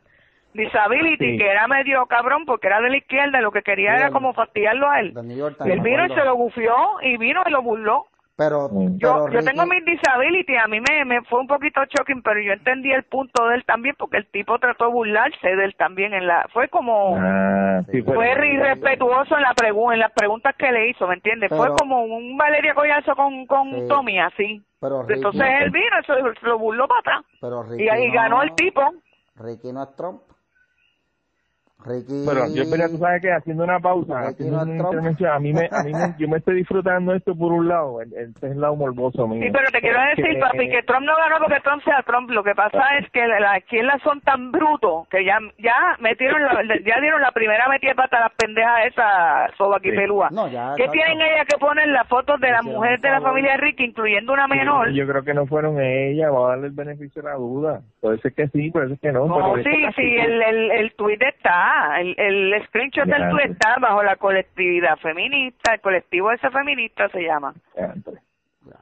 disability, Sí. que era medio cabrón porque era de la izquierda, y lo que quería Sí, era como fastidiarlo a él. Y él vino y se lo bufió, y vino y lo burló. Pero. Yo, pero yo tengo mis disability, a mí me, me fue un poquito shocking, pero yo entendí el punto de él también, porque el tipo trató de burlarse de él también en la, fue como, Ah, sí, fue- irrespetuoso en la pregu en las preguntas que le hizo, ¿me entiendes? fue como un Valeria Collazo con, con Sí. Tommy, así. Pero Ricky, Entonces él vino y se, se lo burló para atrás. pero Ricky Y ahí no- ganó el tipo. Ricky no es Trump. Ricky. Pero yo, pero tú sabes que haciendo una pausa, haciendo una intervención, a mí me, a mí me, yo me estoy disfrutando esto por un lado, el- el- este es el lado morboso mío. Sí, pero te quiero decir, Que- papi, que Trump no ganó porque Trump sea Trump. Lo que pasa es que la- las izquierdas son tan brutos que ya ya metieron la, ya dieron la primera metida de pata a las pendejas esas sobaquipelúas. No, ya, ¿Qué tienen ellas que poner las fotos de las mujeres de la familia Ricky, incluyendo una menor? Yo creo que no fueron ellas, voy a darle el beneficio de la duda. Puede ser que sí, puede ser que no. No, pero sí, sí, el, el, el tuit está, el, el screenshot del tweet está bajo la colectividad feminista, el colectivo ese feminista se llama.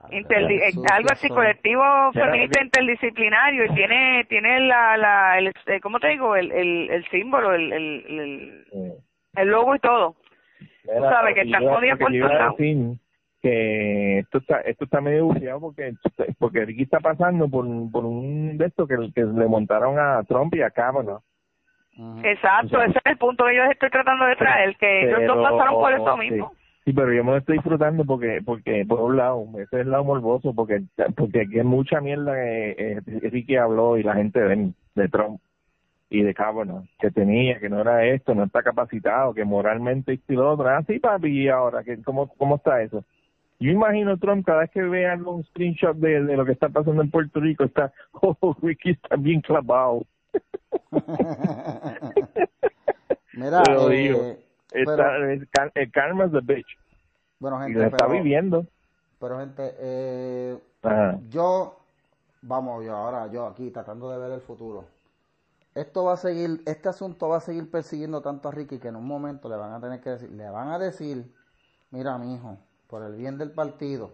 Interdi algo así, colectivo feminista interdisciplinario y tiene tiene la, la el, eh, ¿cómo te digo? El, el, el símbolo, el, el, el, logo y todo. Tú sabes que están jodidos por que esto está esto está medio buceado porque porque Ricky está pasando por, por un de estos que, que le montaron a Trump y a Kavanaugh Exacto, ese es el punto que yo estoy tratando de traer, que ellos dos pasaron por eso mismo. Sí, pero yo me lo estoy disfrutando porque, porque por un lado, ese es el lado morboso, porque porque aquí hay mucha mierda que eh, Ricky habló y la gente de, de Trump y de Kavanaugh, que tenía, que no era esto, no está capacitado, que moralmente y lo otro. Ah, sí, papi, y ahora, que ¿cómo, ¿cómo está eso? Yo imagino Trump cada vez que vea un screenshot de, de lo que está pasando en Puerto Rico, está, oh, Ricky está bien clavado. Mira, eh, está, el, karma es the bitch. Bueno, gente, y está viviendo. Pero, gente, eh, yo, vamos, yo ahora, yo aquí tratando de ver el futuro. Esto va a seguir, este asunto va a seguir persiguiendo tanto a Ricky que en un momento le van a tener que decir, le van a decir, mira, mi hijo, por el bien del partido.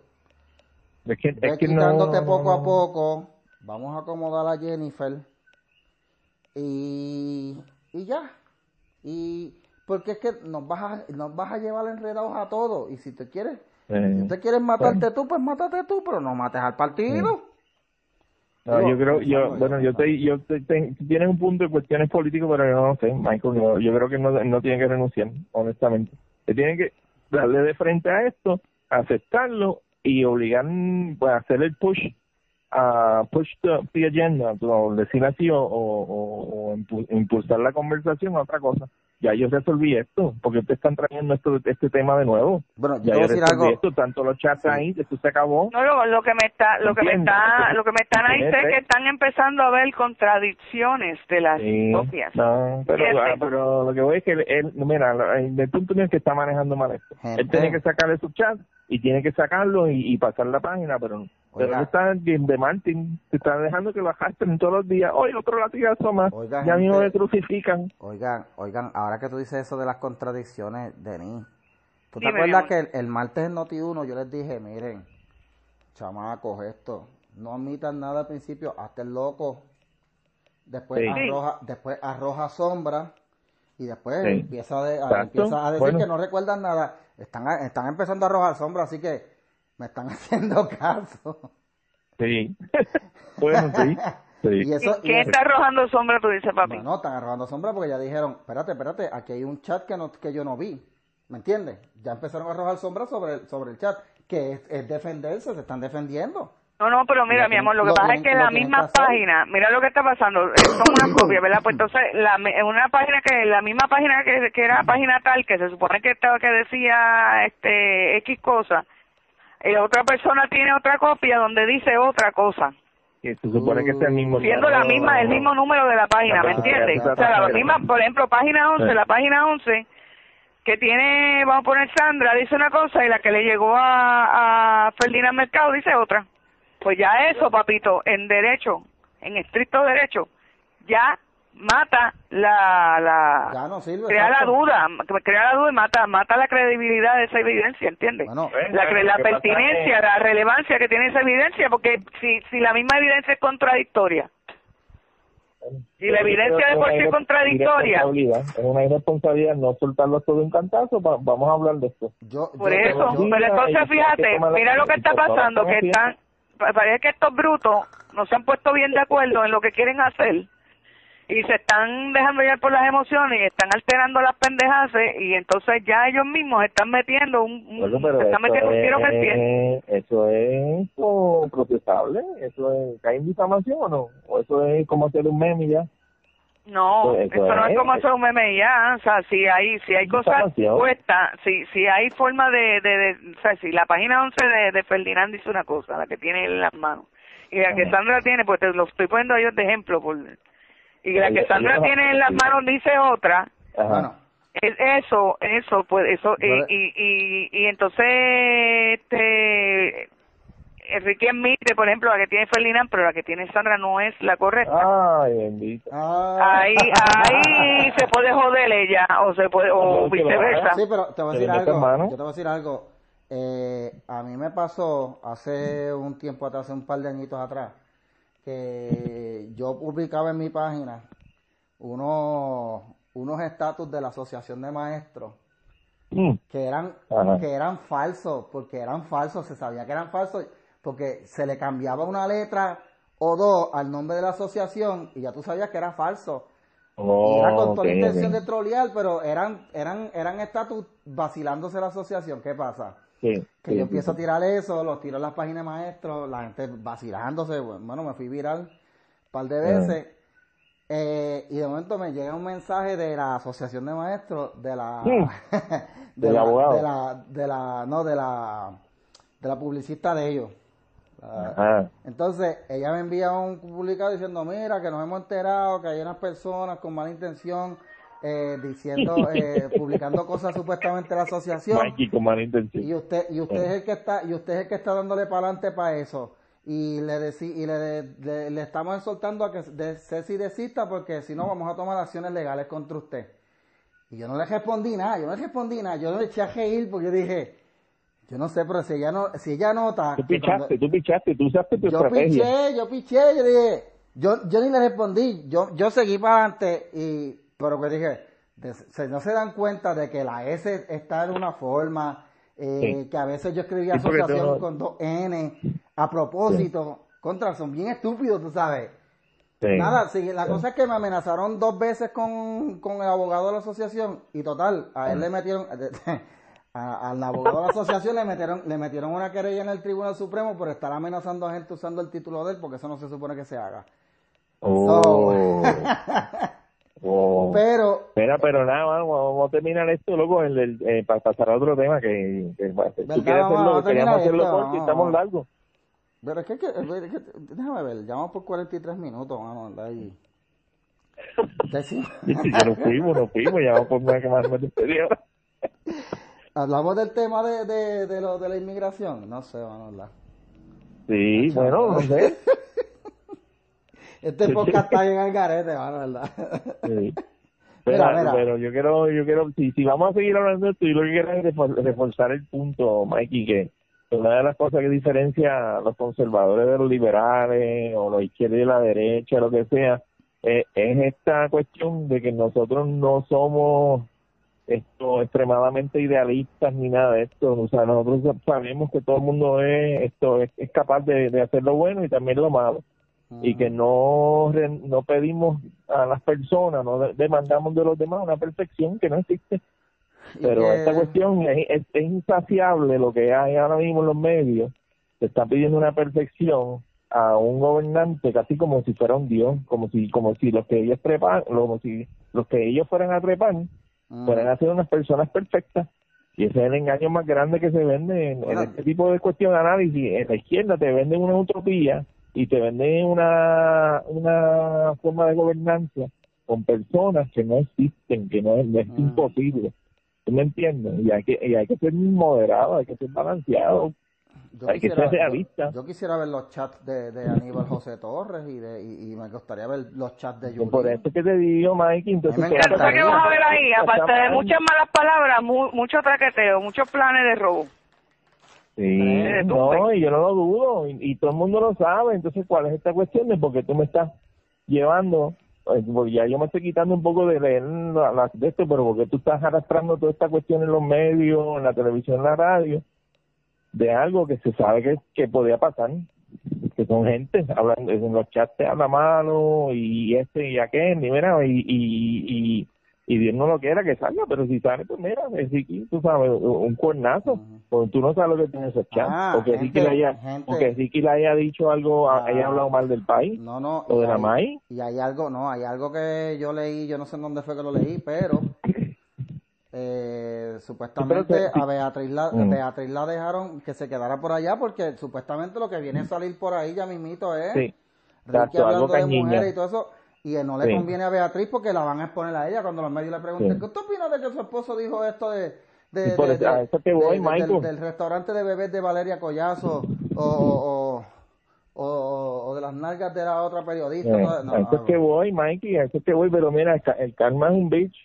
Es que, es quitándote poco a poco. Vamos a acomodar a Jennifer. Y, y ya. Y porque es que nos vas a, nos vas a llevar enredados a todos. Y si te quieres, si te quieres matarte tú, pues mátate tú, pero no mates al partido. No, yo creo, yo, bueno, yo te, yo te, tienes un punto de cuestiones políticas, pero yo no sé, Michael, yo, creo que no, no tiene que renunciar, honestamente. Te tiene que, darle de frente a esto, aceptarlo y obligar pues, a hacer el push a push the, agenda, o decir así, o, o, impulsar la conversación a otra cosa. Ya yo resolví esto, porque ustedes están trayendo esto, este tema de nuevo. Bueno, yo ya yo decir algo. Esto, tanto los chats ahí, esto se acabó. No, lo, que me está, lo que me está, lo que me están ahí es que están empezando a ver contradicciones de las copias. No, pero, ah, pero lo que voy es que él, mira, el punto mío es que está manejando mal esto. Él tiene que sacarle su chat y tiene que sacarlo y, y pasar la página, pero pero no está de Martin, te está dejando que lo en todos los días. Hoy otro latigazo más, ya mismo me crucifican. Oigan, oigan, ahora que tú dices eso de las contradicciones, Denis, ¿tú te acuerdas que el, martes en Noti1 yo les dije, miren, chamacos, esto, no admitan nada al principio, hasta el loco, después arroja, después arroja sombra y después empieza, a, empieza a decir que no recuerdan nada. Están, están empezando a arrojar sombra, así que me están haciendo caso. Sí. bueno, sí. ¿Y, eso, ¿Qué está arrojando sombra, tú dices, papi? No, están arrojando sombra porque ya dijeron, espérate, espérate, aquí hay un chat que, no, que yo no vi. ¿Me entiendes? Ya empezaron a arrojar sombra sobre el, sobre el chat, que es, defenderse, se están defendiendo. No, no, pero mira, mi amor, lo que pasa es que la misma página, mira lo que está pasando, es como una copia, ¿verdad? Pues entonces, la, una página que, la misma página que, que era página tal, que se supone que estaba, que decía, este, X cosa, y otra persona tiene otra copia donde dice otra cosa. Que se supone que es el mismo Siendo la misma, el mismo número de la página, ¿me entiendes? O sea, la misma, por ejemplo, página 11, la página 11, que tiene, vamos a poner Sandra, dice una cosa y la que le llegó a, a Ferdinand Mercado dice otra. Pues ya eso, papito, en derecho, en estricto derecho, ya mata la la crea la duda crea la duda y mata mata la credibilidad de esa evidencia ¿entiendes? la, la pertinencia la relevancia que tiene esa evidencia porque si si la misma evidencia es contradictoria si la evidencia de por sí es contradictoria es una irresponsabilidad no soltarlo todo un cantazo vamos a hablar de esto. Por eso pero entonces fíjate mira lo que está pasando que están parece que estos brutos no se han puesto bien de acuerdo en lo que quieren hacer y se están dejando llevar por las emociones y están alterando las pendejas y entonces ya ellos mismos están metiendo un, están metiendo un tiro en el pie. Eso es procesable, eso es, ¿cae en difamación o no? ¿O eso es como hacer un meme ya? No, eso, no es, como hacer un meme ya, o sea, si hay, si hay cosas puestas, si, si hay forma de, de, o sea, si la página 11 de, de Ferdinand dice una cosa, la que tiene en las manos, y la que Sandra tiene, pues te lo estoy poniendo a ellos de ejemplo, por y la que Sandra tiene en las manos dice otra. Es eso, eso, pues eso, y, y, y, entonces, este, Enrique admite, por ejemplo, la que tiene Ferdinand, pero la que tiene Sandra no es la correcta. Ay, bendito. Ahí, ahí se puede joder ella o se puede o viceversa. Sí, pero te voy a decir algo. Yo te voy a decir algo. Eh, a mí me pasó hace un tiempo atrás, hace un par de añitos atrás, que yo publicaba en mi página unos unos estatus de la Asociación de Maestros mm. que eran que eran falsos, porque eran falsos, se sabía que eran falsos, porque se le cambiaba una letra o dos al nombre de la asociación y ya tú sabías que era falso. Oh, era con toda la intención de trolear, pero eran eran eran estatus vacilándose la asociación. ¿Qué pasa? que yo empiezo a tirar eso, los tiro en las páginas de maestros, la gente vacilándose, bueno, me fui viral un par de veces. Eh, y de momento me llega un mensaje de la asociación de maestros, de la, de, la, de la, de la, no, de la, de la publicista de ellos. Entonces, ella me envía un publicado diciendo, mira, que nos hemos enterado que hay unas personas con mala intención eh, diciendo, eh, publicando cosas supuestamente de la asociación. Y usted, y usted es el que está, y usted es el que está dándole para adelante para eso. Y le decí, y le, le, estamos exhortando a que de, Ceci desista porque si no vamos a tomar acciones legales contra usted. Y yo no le respondí nada, yo no le respondí nada, yo no le eché a reír porque yo dije, yo no sé, pero si ella no, si ella nota. Tú pichaste, tú pichaste, tú usaste tu yo estrategia. piché, yo piché, yo dije, yo, yo ni le respondí, yo, yo seguí para adelante y pero que dije, no se dan cuenta de que la S está en una forma, eh, que a veces yo escribía asociación con dos N, a propósito, contra, son bien estúpidos, tú sabes. Nada, la cosa es que me amenazaron dos veces con, con el abogado de la asociación y total, a él le metieron, al abogado de la asociación le metieron, le metieron una querella en el Tribunal Supremo por estar amenazando a gente usando el título de él porque eso no se supone que se haga. Oh. Oh. Pero. Espera, pero nada, vamos, a terminar esto, luego, el, eh, para pasar a otro tema que, que tú quieres hacerlo, queríamos hacerlo porque estamos largos. Pero es que, que, déjame ver, llamamos por 43 minutos, vamos, ahí. Sí, ya nos fuimos, nos fuimos, ya vamos por más que más me Hablamos del tema de, de, de, lo, de la inmigración, no sé, vamos a hablar. Sí, bueno, no sé. Este podcast está bien al garete, ¿verdad? Sí. Pero, pero yo quiero, yo quiero, si, si vamos a seguir hablando de esto, yo lo que quiero es reforzar el punto, Mikey, que una de las cosas que diferencia a los conservadores de los liberales, o los izquierdos de la derecha, lo que sea, eh, es esta cuestión de que nosotros no somos esto extremadamente idealistas ni nada de esto, o sea, nosotros sabemos que todo el mundo es esto es, es capaz de, de hacer lo bueno y también lo malo y que no, no pedimos a las personas, no demandamos de los demás una perfección que no existe. Pero esta cuestión es, es, insaciable lo que hay ahora mismo en los medios. Se está pidiendo una perfección a un gobernante casi como si fuera un dios, como si como si los que ellos trepan, como si los que ellos fueran a trepar, fueran a ser unas personas perfectas. Y ese es el engaño más grande que se vende en, en este tipo de cuestión de análisis. En la izquierda te venden una utopía y te venden una, una forma de gobernanza con personas que no existen, que no, es ah. imposible. ¿Tú me entiendes? Y hay que, y hay que ser moderado, hay que ser balanceado. Que. Yo, quisiera ver los chats de, de Aníbal José Torres y, de, y, me gustaría ver los chats de Yuri. Por eso que te digo, Mike. Entonces, me encanta que vas a ver ahí, aparte de muchas malas palabras, mucho traqueteo, muchos planes de robo. Sí, no, y yo no lo dudo, y, todo el mundo lo sabe. Entonces, ¿cuál es esta cuestión de por qué tú me estás llevando? Pues, porque ya yo me estoy quitando un poco de leer de esto, pero porque tú estás arrastrando toda esta cuestión en los medios, en la televisión, en la radio, de algo que se sabe que, que podía pasar, que son gente, hablando en los chats te habla malo, y este y aquel, y mira, y, y, y Dios no lo quiera que salga, pero si sale, pues mira, es tú sabes, un cuernazo, porque tú no sabes lo que tiene ese chat, ah, porque sí que le haya, porque sí que le haya dicho algo, haya ah. hablado mal del país, no, no, o de la maíz. Y hay algo, no, hay algo que yo leí, yo no sé en dónde fue que lo leí, pero eh, supuestamente a Beatriz la, mm. Beatriz la dejaron que se quedara por allá porque supuestamente lo que viene a salir por ahí ya mismito es sí. Ricky hablando de mujeres y todo eso y no le conviene a Beatriz porque la van a exponer a ella cuando los medios le pregunten, ¿qué tú opinas de que su esposo dijo esto de, de, del, restaurante de bebés de Valeria Collazo o, o, o, de las nalgas de la otra periodista? Eh, eso es que voy, Mikey, eso es que voy, pero mira, el, karma es un bitch.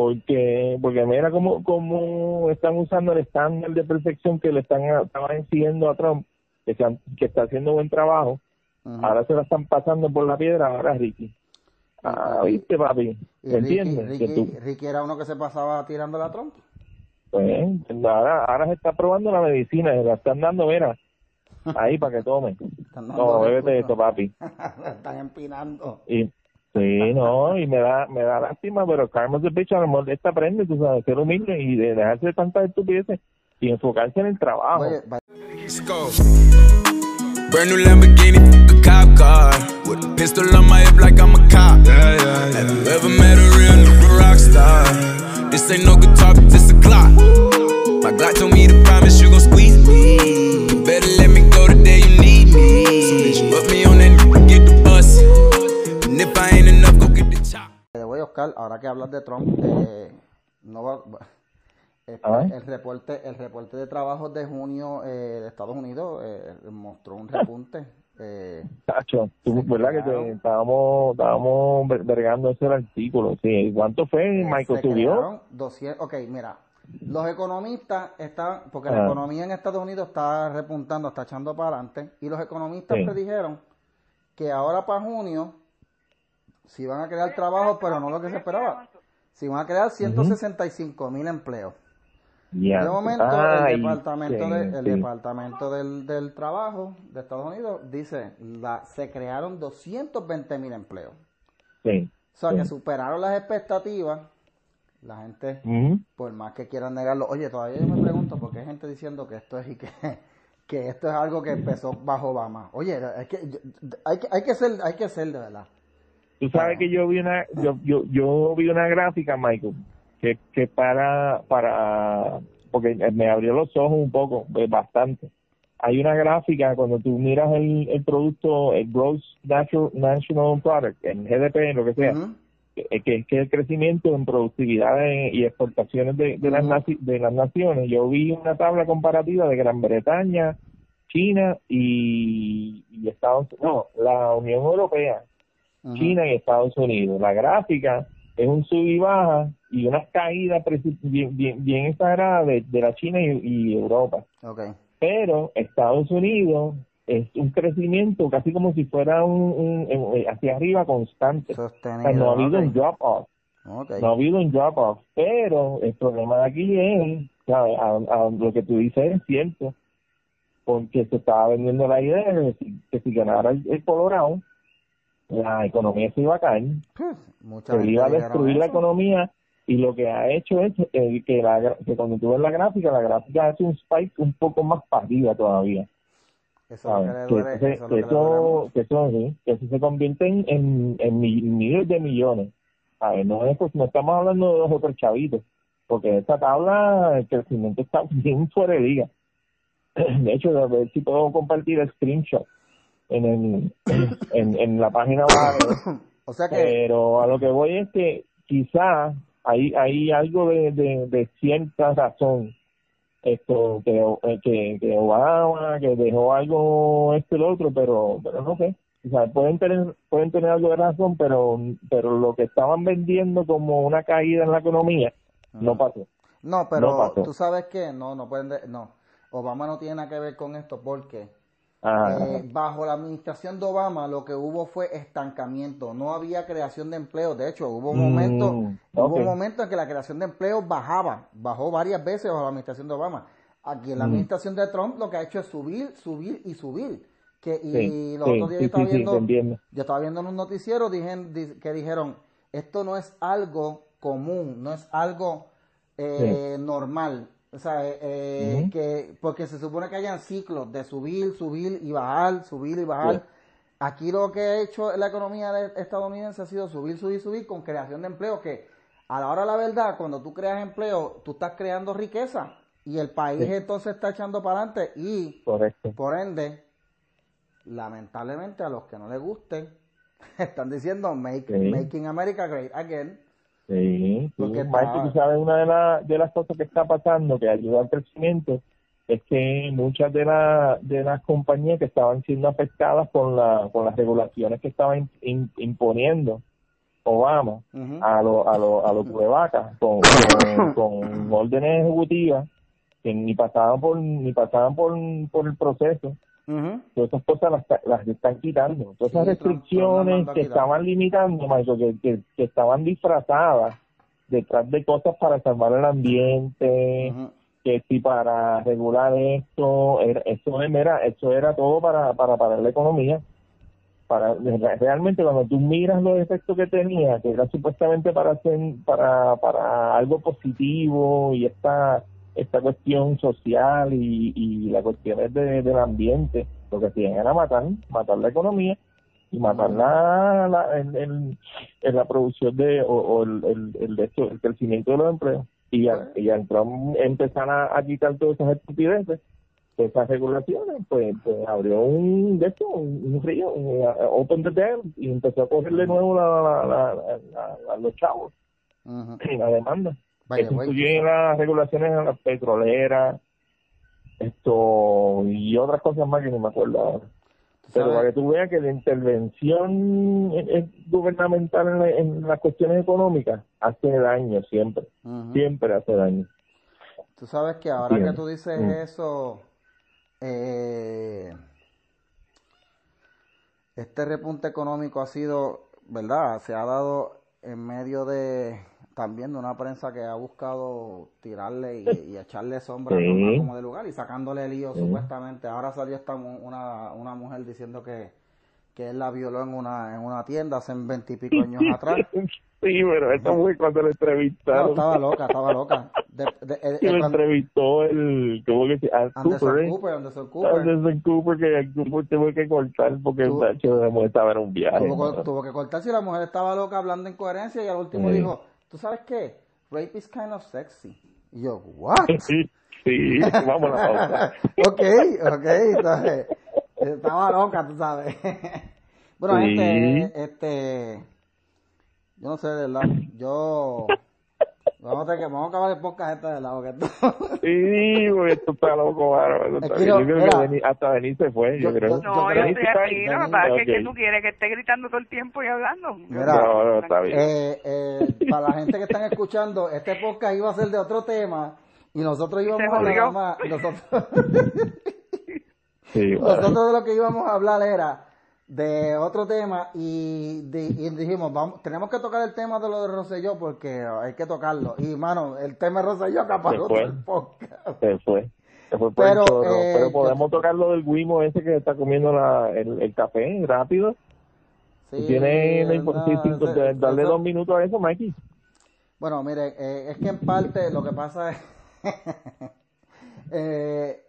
Porque porque mira cómo, cómo están usando el estándar de perfección que le están estaban exigiendo a Trump, que, se han- que está haciendo buen trabajo, ahora se la están pasando por la piedra, ahora Ricky. Ah, viste, papi, Y ¿me Ricky, entiendes? Que Ricky, tú- Ricky era uno que se pasaba tirando a Trump. Pues, ahora, ahora se está probando la medicina, se la están dando, mira, ahí para que tomen. No, bébete esto, papi. Están empinando. Y, sí, no, y me da, me da lástima, pero Carlos de Bitch a lo mejor esta aprende, tú sabes, ser humilde y de dejarse de tantas estupideces y enfocarse en el trabajo. Oye, va- Let's go. Brand new Lamborghini, a cop car. With a pistol on my hip like I'm a cop. Have you ever met a real nigga rock star? This ain't no guitar, but this a Glock. My Glock told me to promise you gon' squeeze me. You better let Oscar, ahora que hablas de Trump, eh, no va, este, el reporte, el reporte de trabajos de junio eh, de Estados Unidos eh, mostró un repunte. Eh, Tacho, tú, ¿verdad que te- estábamos, estábamos bregando ese artículo? Sí, ¿cuánto fue? Michael se subió. crearon 200, ok, mira, los economistas están, porque la Ah. economía en Estados Unidos está repuntando, está echando para adelante, y los economistas Sí. predijeron que ahora para junio si van a crear trabajo, pero no lo que se esperaba. Si van a crear 165 mil empleos. Ya. De momento, Ay, el departamento, sí, de- el sí. departamento del, del trabajo de Estados Unidos dice, la, se crearon 220 mil empleos. Sí. O sea, que superaron las expectativas. La gente, por más que quieran negarlo, oye, todavía yo me pregunto por qué hay gente diciendo que esto es y que, que esto es algo que empezó bajo Obama. Oye, es que hay que, hay que ser, hay que ser de verdad. Tú sabes que yo vi una, yo, yo, yo vi una gráfica, Michael, que, que para, para, porque me abrió los ojos un poco, eh, bastante. Hay una gráfica cuando tú miras el, el producto, el Gross Natural, National Product, el GDP, lo que sea, Ujú. que, que, que el crecimiento en productividad de- y exportaciones de, de, las Ujú. naci- de las naciones. Yo vi una tabla comparativa de Gran Bretaña, China y, y Estados no, la Unión Europea, China y Estados Unidos. La gráfica es un sub y baja y unas caídas bien, bien, bien exageradas de, de la China y, y Europa. Ok. Pero Estados Unidos es un crecimiento casi como si fuera un, un- un- hacia arriba constante. O sea, Sostenido. no ha habido un drop off, no ha habido un drop off, pero el problema de aquí es, ¿sabes? A, a lo que tú dices es cierto, porque se estaba vendiendo la idea de que si, que si ganara el, el Colorado, la economía se iba a caer, Mucha se iba a destruir la economía y lo que ha hecho es eh, que, la, que cuando tú ves la gráfica, la gráfica hace un spike un poco más para arriba todavía. Eso que eso eso, se convierte en, en, en mi- miles de millones. ¿sabes? No, es, pues, no estamos hablando de dos o tres chavitos, porque esta tabla, el crecimiento está bien fuera de liga. De hecho, a ver si puedo compartir el screenshot en, el, en, en la página web. O sea que, Pero a lo que voy es que quizá hay, hay algo de, de, de cierta razón esto que, que, que Obama que dejó algo esto y lo otro pero pero no sé o sea pueden tener pueden tener algo de razón pero pero lo que estaban vendiendo como una caída en la economía no pasó no, pero no pasó. tú sabes que no, no pueden, de- no. Obama no tiene nada que ver con esto porque eh, bajo la administración de Obama lo que hubo fue estancamiento, no había creación de empleo. De hecho, hubo Mm, momentos, hubo momentos en que la creación de empleo bajaba, bajó varias veces bajo la administración de Obama. Aquí en la Mm. administración de Trump lo que ha hecho es subir, subir y subir. Que, y Sí, los sí, otros días sí, yo estaba viendo, yo estaba viendo en un noticiero dijen- di- que dijeron, esto no es algo común, no es algo eh, normal. O sea, eh, eh, que porque se supone que hayan ciclos de subir, subir y bajar, subir y bajar. Aquí lo que ha hecho la economía de- estadounidense ha sido subir, subir, subir con creación de empleo que a la hora de la verdad, cuando tú creas empleo, tú estás creando riqueza y el país Sí. entonces está echando para adelante y correcto por ende, lamentablemente a los que no les guste, están diciendo make, Sí. Making America Great Again. Sí. Porque está- tú sabes, una de, la- de las cosas que está pasando que ayuda al crecimiento es que muchas de, la, de las compañías que estaban siendo afectadas con, la, con las regulaciones que estaban in- imponiendo Obama Ujú. a los a los a los cuevacas con, con, con órdenes ejecutivas que ni pasaban por ni pasaban por, por el proceso Todas esas cosas las, las están quitando. Todas esas Sí, restricciones que estaban limitando Michael, que, que, que estaban disfrazadas detrás de cosas para salvar el ambiente que si para regular esto era, eso era eso era todo para para parar la economía. Para realmente cuando tú miras los efectos que tenía que era supuestamente para hacer para para algo positivo y esta esta cuestión social y, y las cuestiones de, del ambiente lo que hacían era matar matar la economía y matar la, la el, el- el- la producción de o, o el, el, el, de esto, el crecimiento de los empleos y al, y al Trump empezar a, a quitar todas esas estupideces esas regulaciones pues, pues abrió un de esto un, un río un, uh, open the dam y empezó a coger de nuevo la, la, la, la- los chavos Ujú. y la demanda By the eso way, incluye las regulaciones a las petroleras esto y otras cosas más que ni me acuerdo ahora pero sabes- para que tú veas que la intervención gubernamental en, la- en las cuestiones económicas hace daño siempre, siempre hace daño. Tú sabes que ahora Bien. que tú dices Mm. eso, eh, este repunte económico ha sido, ¿verdad? Se ha dado en medio de también de una prensa que ha buscado tirarle y, y echarle sombra Sí. ¿no? como de lugar y sacándole lío Sí. supuestamente. Ahora salió esta una, una mujer diciendo que, que él la violó en una, en una tienda hace veintipico años atrás. Sí, pero esta fue cuando No, entrevistaron. estaba loca, estaba loca. De- de- eh, y lo entrevistó el, ¿cómo que se llama? Anderson Cooper, ¿eh? Cooper, Anderson Cooper. Anderson Cooper, que el Cooper tuvo que cortar porque el tacho de mujer estaba en un viaje. Tuvo, ¿no? que- tuvo que cortar si la mujer estaba loca hablando en coherencia y al último Sí. dijo, ¿tú sabes qué? Rape is kind of sexy. Y yo, ¿what? Sí, sí, vamos a la ok, ok, entonces, estaba loca, tú sabes. bueno, Sí. este, este, yo no sé, de verdad, yo, vamos a, tener que, vamos a acabar el podcast este de lado que esto. Sí, porque esto está loco, bárbaro. Es Está bien. yo- Yo creo mira, que Denis- hasta Denis se fue, yo yo- creo. yo- No, yo creo- estoy aquí, bien, lo que tú quieres que esté gritando todo el tiempo y hablando. Mira, No, no, está bien. Eh, eh, para la gente que están escuchando, este podcast iba a ser de otro tema y nosotros íbamos a hablar más. Nosotros, Sí, bueno. nosotros de lo que íbamos a hablar era de otro tema y, di- y dijimos, vamos, tenemos que tocar el tema de lo de Rosselló porque hay que tocarlo. Y mano, el tema de Rosselló acaparó todo el podcast. se fue. Se fue Pero, eh, Pero podemos tocar lo del guimo ese que está comiendo la, el, el café rápido. Sí, Tiene la importancia de darle eso- dos minutos a eso, Mikey. Bueno, mire, eh, es que en parte lo que pasa es eh,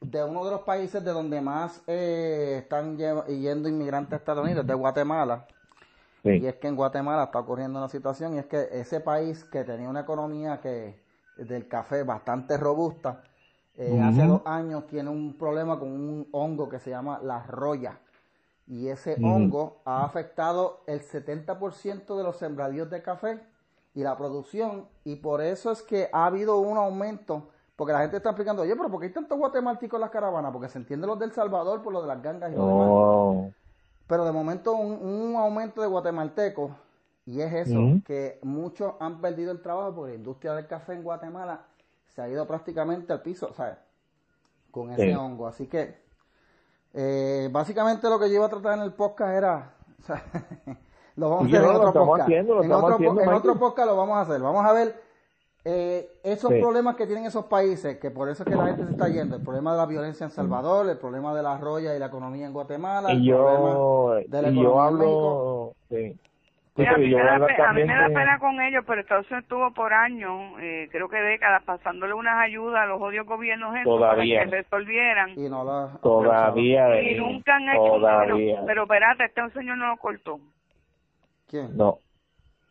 de uno de los países de donde más eh, están yendo inmigrantes a Estados Unidos, de Guatemala. Y es que en Guatemala está ocurriendo una situación y es que ese país que tenía una economía que del café bastante robusta, eh, hace dos años tiene un problema con un hongo que se llama la roya. Y ese hongo ha afectado el 70% de los sembradíos de café y la producción. Y por eso es que ha habido un aumento. Porque la gente está explicando, oye, pero ¿por qué hay tantos guatemalticos en las caravanas? Porque se entiende los del Salvador por lo de las gangas y lo demás. No. Pero de momento un, un aumento de guatemaltecos y es eso, que muchos han perdido el trabajo porque la industria del café en Guatemala se ha ido prácticamente al piso, ¿sabes? Con ese Sí. hongo. Así que eh, básicamente lo que yo iba a tratar en el podcast era... o sea, lo vamos a hacer en otro podcast. en otro podcast lo vamos a hacer. Vamos a ver eh, esos Sí. problemas que tienen esos países, que por eso es que la gente se está yendo. El problema de la violencia en Salvador, el problema de la roya y la economía en Guatemala, el Y yo, problema de la yo en hablo, sí. Sí, Mira, a, pero mí yo me da, a mí me da pena con ellos, pero Estados Unidos estuvo por años, eh, creo que décadas, pasándole unas ayudas a los odios gobiernos estos Todavía. para que resolvieran. y no lo Todavía, Y nunca han hecho todavía. pero, pero espérate, este señor no lo cortó. ¿Quién? No,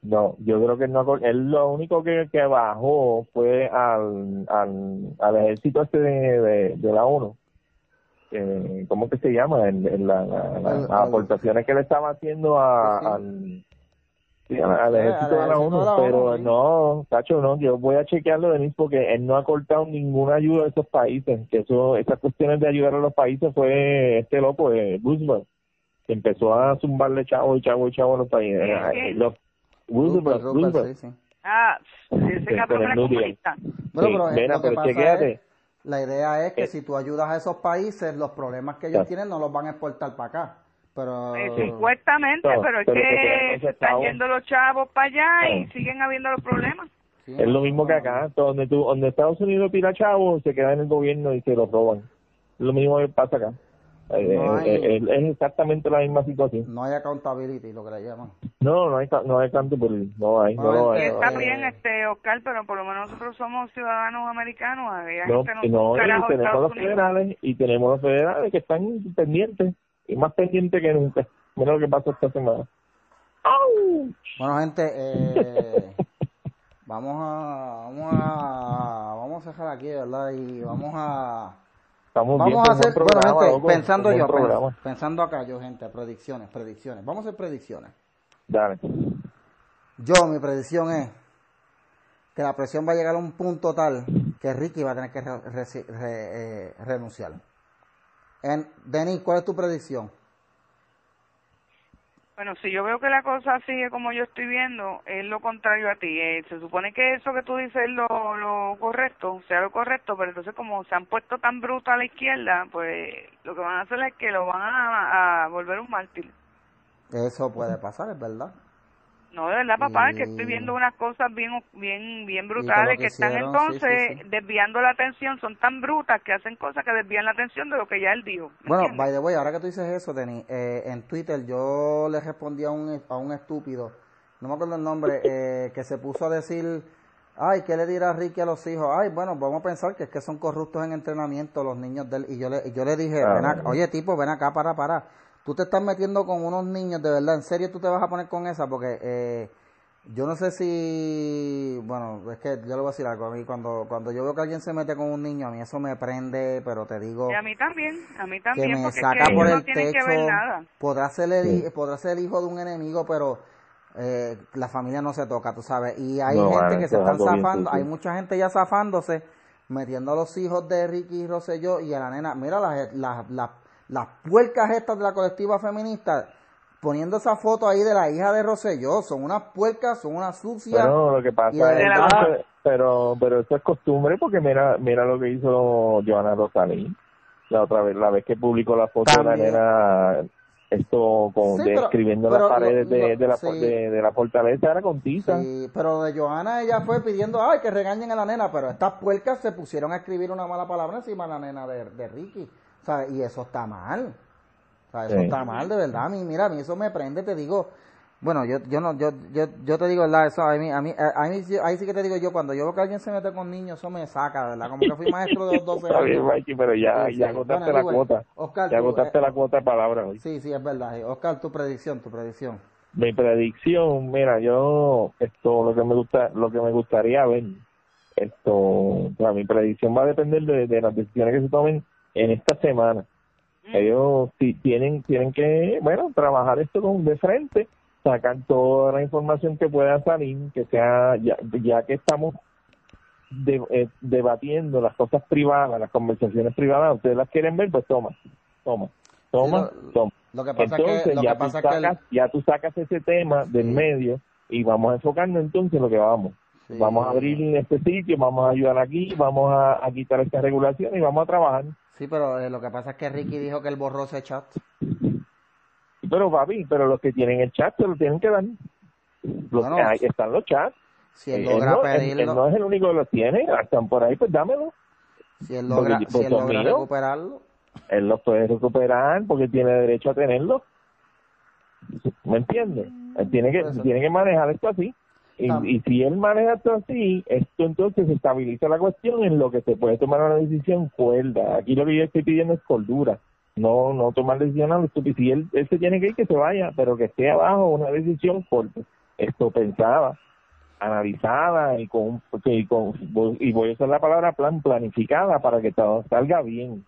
no, yo creo que no, él lo único que, que bajó fue al, al, al ejército este de, de, de la ONU. Eh, ¿Cómo que se llama? En, en la, la- las al- aportaciones que le estaba haciendo a, Sí, sí. al, sí, al, ejército de la ONU, pero no, Tacho, no, yo voy a chequearlo, Denis, porque él no ha cortado ninguna ayuda a esos países, que eso, esas cuestiones de ayudar a los países fue este loco, eh, Roosevelt, que empezó a zumbarle chavo y chavo y chavo a los países. Eh, los- Roosevelt, Roosevelt, Roosevelt. sí, sí. Ah, ese cabrón era comunista. Bueno, Sí, pero mira, lo que pero pasa chequéate. es, la idea es que Eh. si tú ayudas a esos países, los problemas que ellos Claro. tienen no los van a exportar para acá. Pero Eh, Sí. Supuestamente, No, pero es pero que se están yendo los chavos para allá y Ah. siguen habiendo los problemas. sí, Es lo mismo que acá, donde tú, donde Estados Unidos tira chavos, se queda en el gobierno y se los roban. Es lo mismo que pasa acá. Eh, No hay- eh, eh, es exactamente la misma situación. No hay accountability, lo que le llaman. No, no hay, no hay por no hay, no Bueno, lo Y hay. eh, no está bien, este Oscar, pero por lo menos nosotros somos ciudadanos americanos. No, gente no, no, y tenemos Estados los Unidos. federales y tenemos los federales que están pendientes y más pendientes que nunca. Mira lo que pasó esta semana. Bueno, gente, eh, vamos a vamos a vamos a dejar aquí, ¿verdad? Y vamos a Estamos bien vamos a hacer, bueno, gente, loco, pensando yo, programa. pensando acá yo, gente, predicciones, predicciones. Vamos a hacer predicciones. Dale. Yo, mi predicción es que la presión va a llegar a un punto tal que Ricky va a tener que re- reci- re- eh, renunciar. En, Denis, ¿cuál es tu predicción? Bueno, si yo veo que la cosa sigue como yo estoy viendo, es lo contrario a ti. Eh, se supone que eso que tú dices es lo, correcto, sea lo correcto, pero entonces como se han puesto tan brutos a la izquierda, pues lo que van a hacer es que lo van a, a volver un mártir. Eso puede pasar, es verdad. No, de verdad, papá, es que estoy viendo unas cosas bien bien bien brutales que que están hicieron, entonces sí, sí. desviando la atención, son tan brutas que hacen cosas que desvían la atención de lo que ya él dijo. ¿me Bueno, entiendes? by the way, ahora que tú dices eso, Denis, eh, en Twitter yo le respondí a un, a un estúpido, no me acuerdo el nombre, eh, que se puso a decir, ay, ¿qué le dirá Ricky a los hijos? Ay, bueno, vamos a pensar que es que son corruptos en entrenamiento los niños de él. Y yo le, y yo le dije, Ah, ven acá, bueno. oye, tipo, ven acá, para, para. Tú te estás metiendo con unos niños, de verdad, en serio tú te vas a poner con esa, porque eh, yo no sé si, bueno, es que yo le voy a decir algo, a mí cuando, cuando yo veo que alguien se mete con un niño, a mí eso me prende, pero te digo Y a mí también, a mí que también, me porque saca es que por ellos el no tienen techo, que ver nada. podrá ser el, podrá ser el hijo de un enemigo, pero eh, la familia no se toca, tú sabes. Y hay No, gente vale, que se es están zafando, hay mucha gente ya zafándose, metiendo a los hijos de Ricky y Rosselló y a la nena. Mira las, las, las, las puercas estas de la colectiva feminista, poniendo esa foto ahí de la hija de Rosselló, son unas puercas, son unas sucias. Bueno, lo que pasa es que- pero pero eso es costumbre porque mira mira lo que hizo Joana Rosalí la otra vez la vez que publicó la foto También. de la nena esto con Sí, pero- pero las paredes lo- de, la sí. de, de la fortaleza era con tiza Sí, pero de Johanna ella fue pidiendo, ay, que regañen a la nena, pero estas puercas se pusieron a escribir una mala palabra encima de la nena de, de Ricky, ¿sabes? Y eso está mal, o sea, eso Sí. está mal, de verdad, a mí, mira, a mí eso me prende, te digo, bueno, yo, yo no, yo, yo, yo te digo, verdad, eso a mí, a mí, a mí, ahí sí que te digo yo, cuando yo veo que alguien se mete con niños, eso me saca, ¿verdad? Como que fui maestro de los 12 Está bien, años. Mikey, pero ya, Sí, ya agotaste Bueno, la cuota. Oscar, ya tú, agotaste eh, la cuota de palabras hoy. Sí, sí, es verdad. Oscar, tu predicción, tu predicción. Mi predicción, mira, yo, esto, lo que me gusta, lo que me gustaría ver, esto, o sea, mi predicción va a depender de, de las decisiones que se tomen en esta semana. Ellos sí tienen, tienen que, bueno, trabajar esto con de frente, sacar toda la información que pueda salir, que sea, ya, ya que estamos de- eh, debatiendo las cosas privadas, las conversaciones privadas, ustedes las quieren ver, pues toma, toma, toma, Sí, lo- toma. Lo que pasa Entonces es que, lo ya, que tú que el- sacas, ya tú sacas ese tema del medio y vamos a enfocarnos entonces en lo que vamos. Sí. Vamos a abrir este sitio, vamos a ayudar aquí, vamos a, a quitar esta regulación y vamos a trabajar. Sí, pero eh, lo que pasa es que Ricky dijo que él borró ese chat. Pero papi, pero los que tienen el chat se lo tienen que dar. Los que hay, están los chats. Si él logra no, pedirlo, él no es el único que los tiene, están por ahí, pues dámelo. si él porque logra, yo- si él pues, logra mío. recuperarlo, Él los puede recuperar porque tiene derecho a tenerlo. ¿Me entiendes? Él tiene que, tiene que manejar esto así. Y, Ah. y si él maneja esto así, esto entonces estabiliza la cuestión en lo que se puede tomar una decisión cuerda. Aquí lo que yo estoy pidiendo es cordura. No no tomar decisiones a lo estúpido. Si él, él se tiene que ir, que se vaya, pero que esté abajo una decisión fuerte. Esto pensada, analizada y con, y con y voy a usar la palabra plan planificada para que todo salga bien.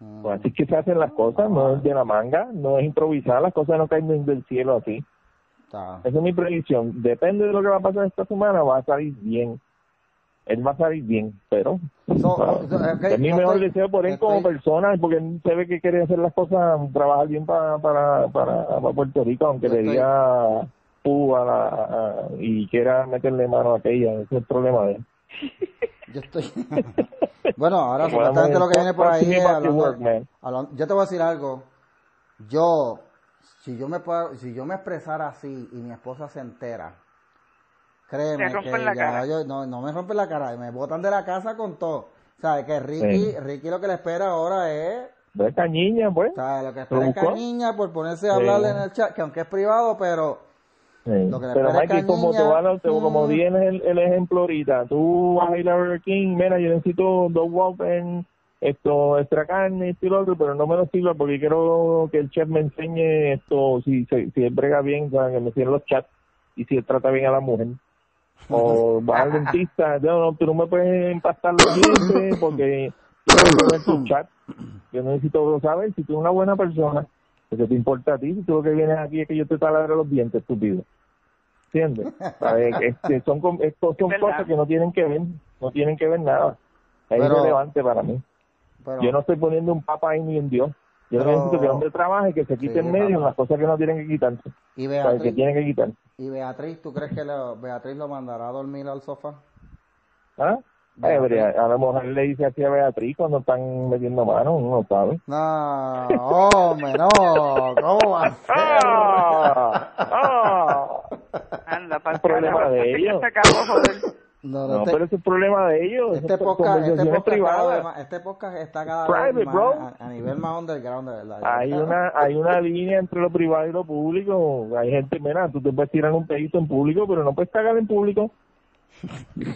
mm, Pues así que se hacen las cosas, no es de la manga, no es improvisar, las cosas no caen del cielo así. Está. Esa es mi predicción. Depende de lo que va a pasar esta semana, va a salir bien. Él va a salir bien, pero So, ah, so, es mi mejor estoy- deseo por él como persona, porque él se ve que quiere hacer las cosas, trabajar bien para, para, para, para Puerto Rico, aunque le diga champú a la, a- y quiera meterle mano a aquella, ese es el problema de él. Yo estoy. bueno, ahora supuestamente lo que viene por ahí es hablando- work, hablando- yo te voy a decir algo. Yo, si yo me puedo- si yo me expresara así y mi esposa se entera, créeme que la ya cara. yo- no, no me rompen la cara, me botan de la casa con todo. ¿Sabes? Que Ricky, Sí. Ricky lo que le espera ahora es De esta niña, pues. O sea, lo que ¿Lo espera es? Cañiña por ponerse a hablarle en el chat, que aunque es privado, pero Sí. Lo que le Pero espera es Mikey, como te Cañiña, van a- te- como mm. tienes el, el ejemplo ahorita, tú vas a ir a Burger King, mira, yo necesito dos Whopper, esto, extra carne, esto y lo otro, pero no me lo sirva porque quiero que el chef me enseñe esto, si, si, si él brega bien, o sea, que me enseñe los chats y si él trata bien a la mujer. O vas al dentista, no, no, tú no me puedes empastar los dientes porque yo necesito ver tus chats. Yo necesito saber si tú eres una buena persona, porque te importa a ti, si tú lo que vienes aquí es que yo te taladre los dientes, estúpido. ¿Entiendes? Este, son son cosas que no tienen que ver, no tienen que ver nada. Es Pero- irrelevante para mí. Pero Yo no estoy poniendo un papa ahí ni un Dios. Yo Pero- necesito que el hombre trabaje, que se quite Sí, en medio las cosas que no tienen que quitarse. y ¿sabes? Que Beatriz, tienen que quitar. y Beatriz, ¿tú crees que lo- Beatriz lo mandará a dormir al sofá? ¿Ah? Eh, a lo mejor le dice así a Beatriz cuando están metiendo mano, uno no sabe. No, hombre, no, ¿cómo va a ser? ¡Ah! ¡Ah! Anda, para Es problema de ellos. Se acabó, joder. No, no, No, pero ese es el problema de ellos. este podcast, este podcast, más- este podcast está cada Private, vez más bro. a, a nivel más underground, de verdad. Hay una, hay una línea entre lo privado y lo público. Hay gente, mira, tú te puedes tirar un pedito en público, pero no puedes cagar en público. ¿Me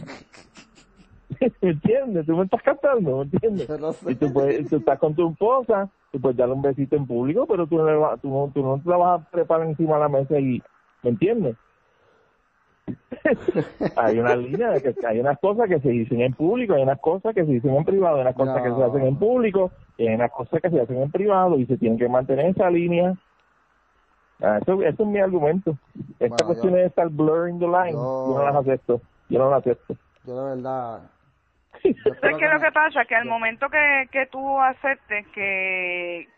entiendes? Tú me estás captando, ¿me entiendes? Sé. Y tú, puedes, tú estás con tu esposa, tú puedes darle un besito en público, pero tú no, tú no, tú no te la vas a preparar encima de la mesa y, ¿me entiendes? hay una línea de que hay unas cosas que se dicen en público, hay unas cosas que se dicen en privado, hay unas cosas No. que se hacen en público, y hay unas cosas que se hacen en privado y se tienen que mantener esa línea. Ah, eso, eso es mi argumento. Esta Bueno, cuestión yo- de estar blurring the line, yo- yo no las acepto. Yo no las acepto. Yo de verdad... yo espero ¿Sabes qué es lo me- que pasa? Que al momento que, que tú aceptes que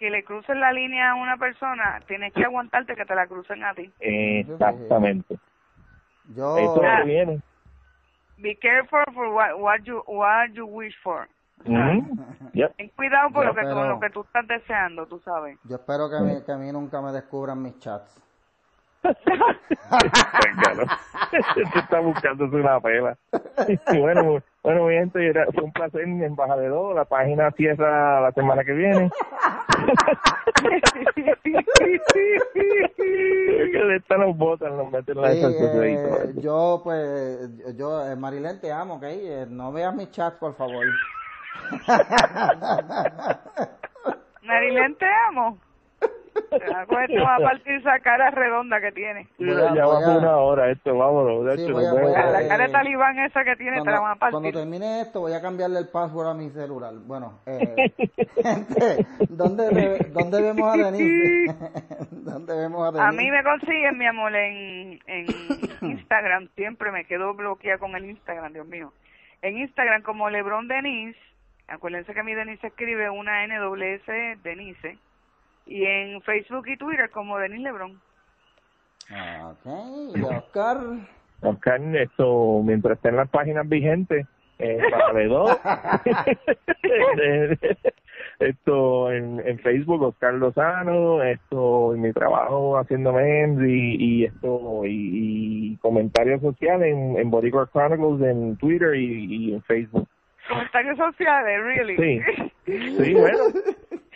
que le crucen la línea a una persona, tienes que aguantarte que te la crucen a ti. Exactamente. Yo... Eso es lo Ah. que viene. Be careful for what, what you what you wish for. Yep. Ten cuidado por lo que tú, pero- lo que tú estás deseando, tú sabes. Yo espero que a, mí, que a mí nunca me descubran mis chats. Está buscándose una pela. Y bueno, bueno, mi gente, era- fue un placer en Embajador. La página cierra la semana que viene. que de esta nos botan, nos meten la Sí, eh, yo, pues, yo, eh, Marilén, te amo, ¿ok? Eh, no veas mis chats, por favor. Marilén, te amo. Te va a coger, te va a partir esa cara redonda que tiene. Ya va voy por a- una hora esto, vámonos. De Sí, hecho, voy nos a- voy vemos. a- La cara de talibán esa que tiene te la van a Cuando, cuando partir. termine esto, voy a cambiarle el password a mi celular. Bueno, eh, gente, ¿dónde, ¿dónde vemos a Denise? ¿Dónde vemos a Denise? A mí me consiguen, mi amor, en, en Instagram. Siempre me quedo bloqueada con el Instagram, Dios mío. En Instagram como Lebron Denise. Acuérdense que mi Denise escribe una NWS Denise. Y en Facebook y Twitter como Denise Lebron. Ok, Oscar. Oscar, esto, mientras estén las páginas vigentes, eh, valedor. esto en, en Facebook, Oscar Lozano, esto en mi trabajo haciendo memes y, y esto y, y comentarios sociales en, en Boricua Chronicles en Twitter y, y en Facebook. Comentarios sociales, really. Sí, sí, bueno,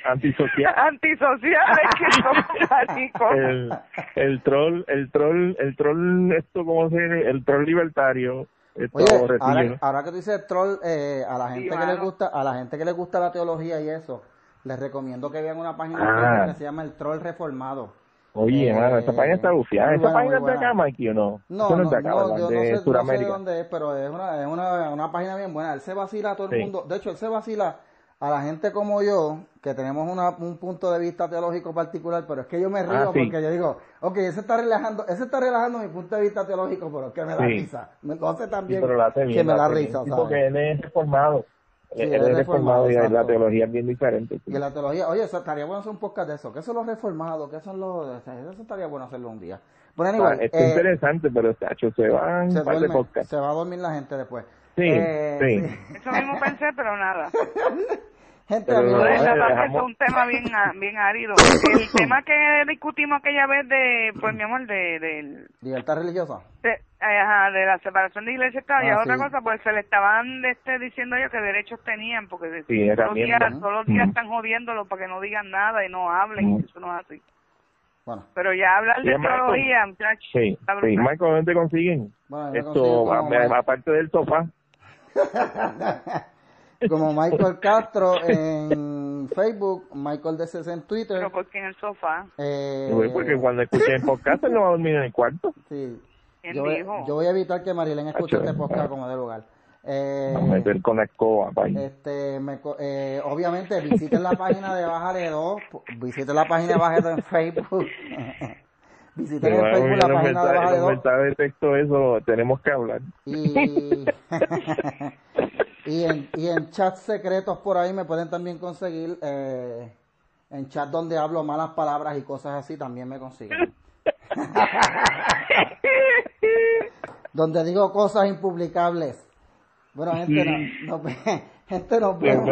antisocial. Antisociales que son el, el troll, el troll, el troll, esto como se el troll libertario, esto Oye, ahora, ¿no? ahora que tú dices troll, eh, a la gente que le mano. gusta, a la gente que le gusta la teología y eso, les recomiendo que vean una página Ah. que se llama El Troll Reformado. Oye, Eh, mano, esa página está bufiada. ¿Esa buena, página es de acá. Mikey, o no? No, no, es de acá, no, yo no de sé, no sé de Sudamérica. dónde es, pero es una, es una, una página bien buena. Él se vacila a todo el Sí. mundo. De hecho, él se vacila a la gente como yo, que tenemos una, un punto de vista teológico particular, pero es que yo me río Ah, sí. porque yo digo, ok, ese está relajando, ese está relajando mi punto de vista teológico, pero es que me da Sí. risa. También lo hace bien. que me da risa, ¿sabes? Porque él es reformado. Sí, Él él es es reformado y la teología es bien diferente. sí. Y la teología, oye, eso estaría bueno hacer un podcast de eso. ¿Qué son los reformados? ¿Qué son los.? Eso estaría bueno hacerlo un día. Bueno, Ah, está eh, interesante, pero tacho, se van se, duerme- va a dormir la gente después. Sí, Eh, sí. Eso mismo pensé, pero nada. Gente, Pero Pues, eh, la es un tema bien a- bien árido. El tema que discutimos aquella vez de, pues mi amor, de, del- libertad religiosa. de, eh, ajá, de la separación de iglesia y Estado, y Ah, otra sí. cosa, pues se le estaban este, diciendo ellos que derechos tenían, porque de- Sí, todos, los días, todos los días están jodiéndolo para que no digan nada y no hablen, eso no es así. Bueno, Pero ya hablar Sí, de teología, muchachos, Sí, sí. Michael, ¿dónde te consiguen? bueno Esto, consigo a- aparte del sofá. como Michael Castro en Facebook, Michael DC en Twitter. Pero porque en el sofá, Eh, Güey, Porque cuando escuchen el podcast, él no va a dormir en el cuarto. sí, ¿quién yo, voy- dijo? yo voy a evitar que Marilyn escuche este podcast como de lugar. Eh, Vamos a meter con la escoba. Este, me eh, obviamente visiten la página de Bájale 2, visiten la página de Bájale 2 en Facebook. visiten en Facebook la página de mensajes, Bájale los 2 mensajes de texto, eso tenemos que hablar. y, y, en, y en chats secretos por ahí me pueden también conseguir, eh, en chat donde hablo malas palabras y cosas así también me consiguen. donde digo cosas impublicables. Bueno, gente, no, no, gente nos vemos.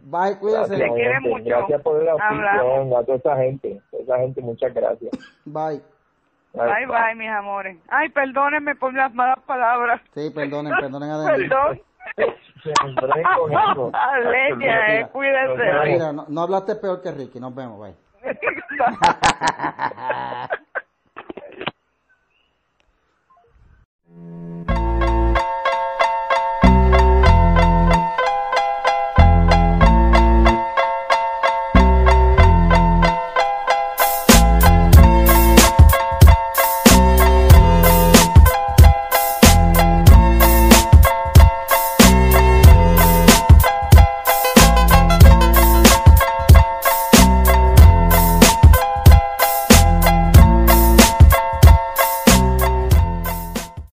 Bye, cuídense. Gracias, gente. mucho. Gracias por la Hablamos. audición a toda esa gente. Toda esa gente, muchas gracias. Bye. Bye, bye, mis amores. Ay, perdónenme por las malas palabras. Sí, perdonen, perdonen a Perdón. Leña, eh, cuídense. Mira, no, hablaste peor que Ricky. Nos vemos, bye.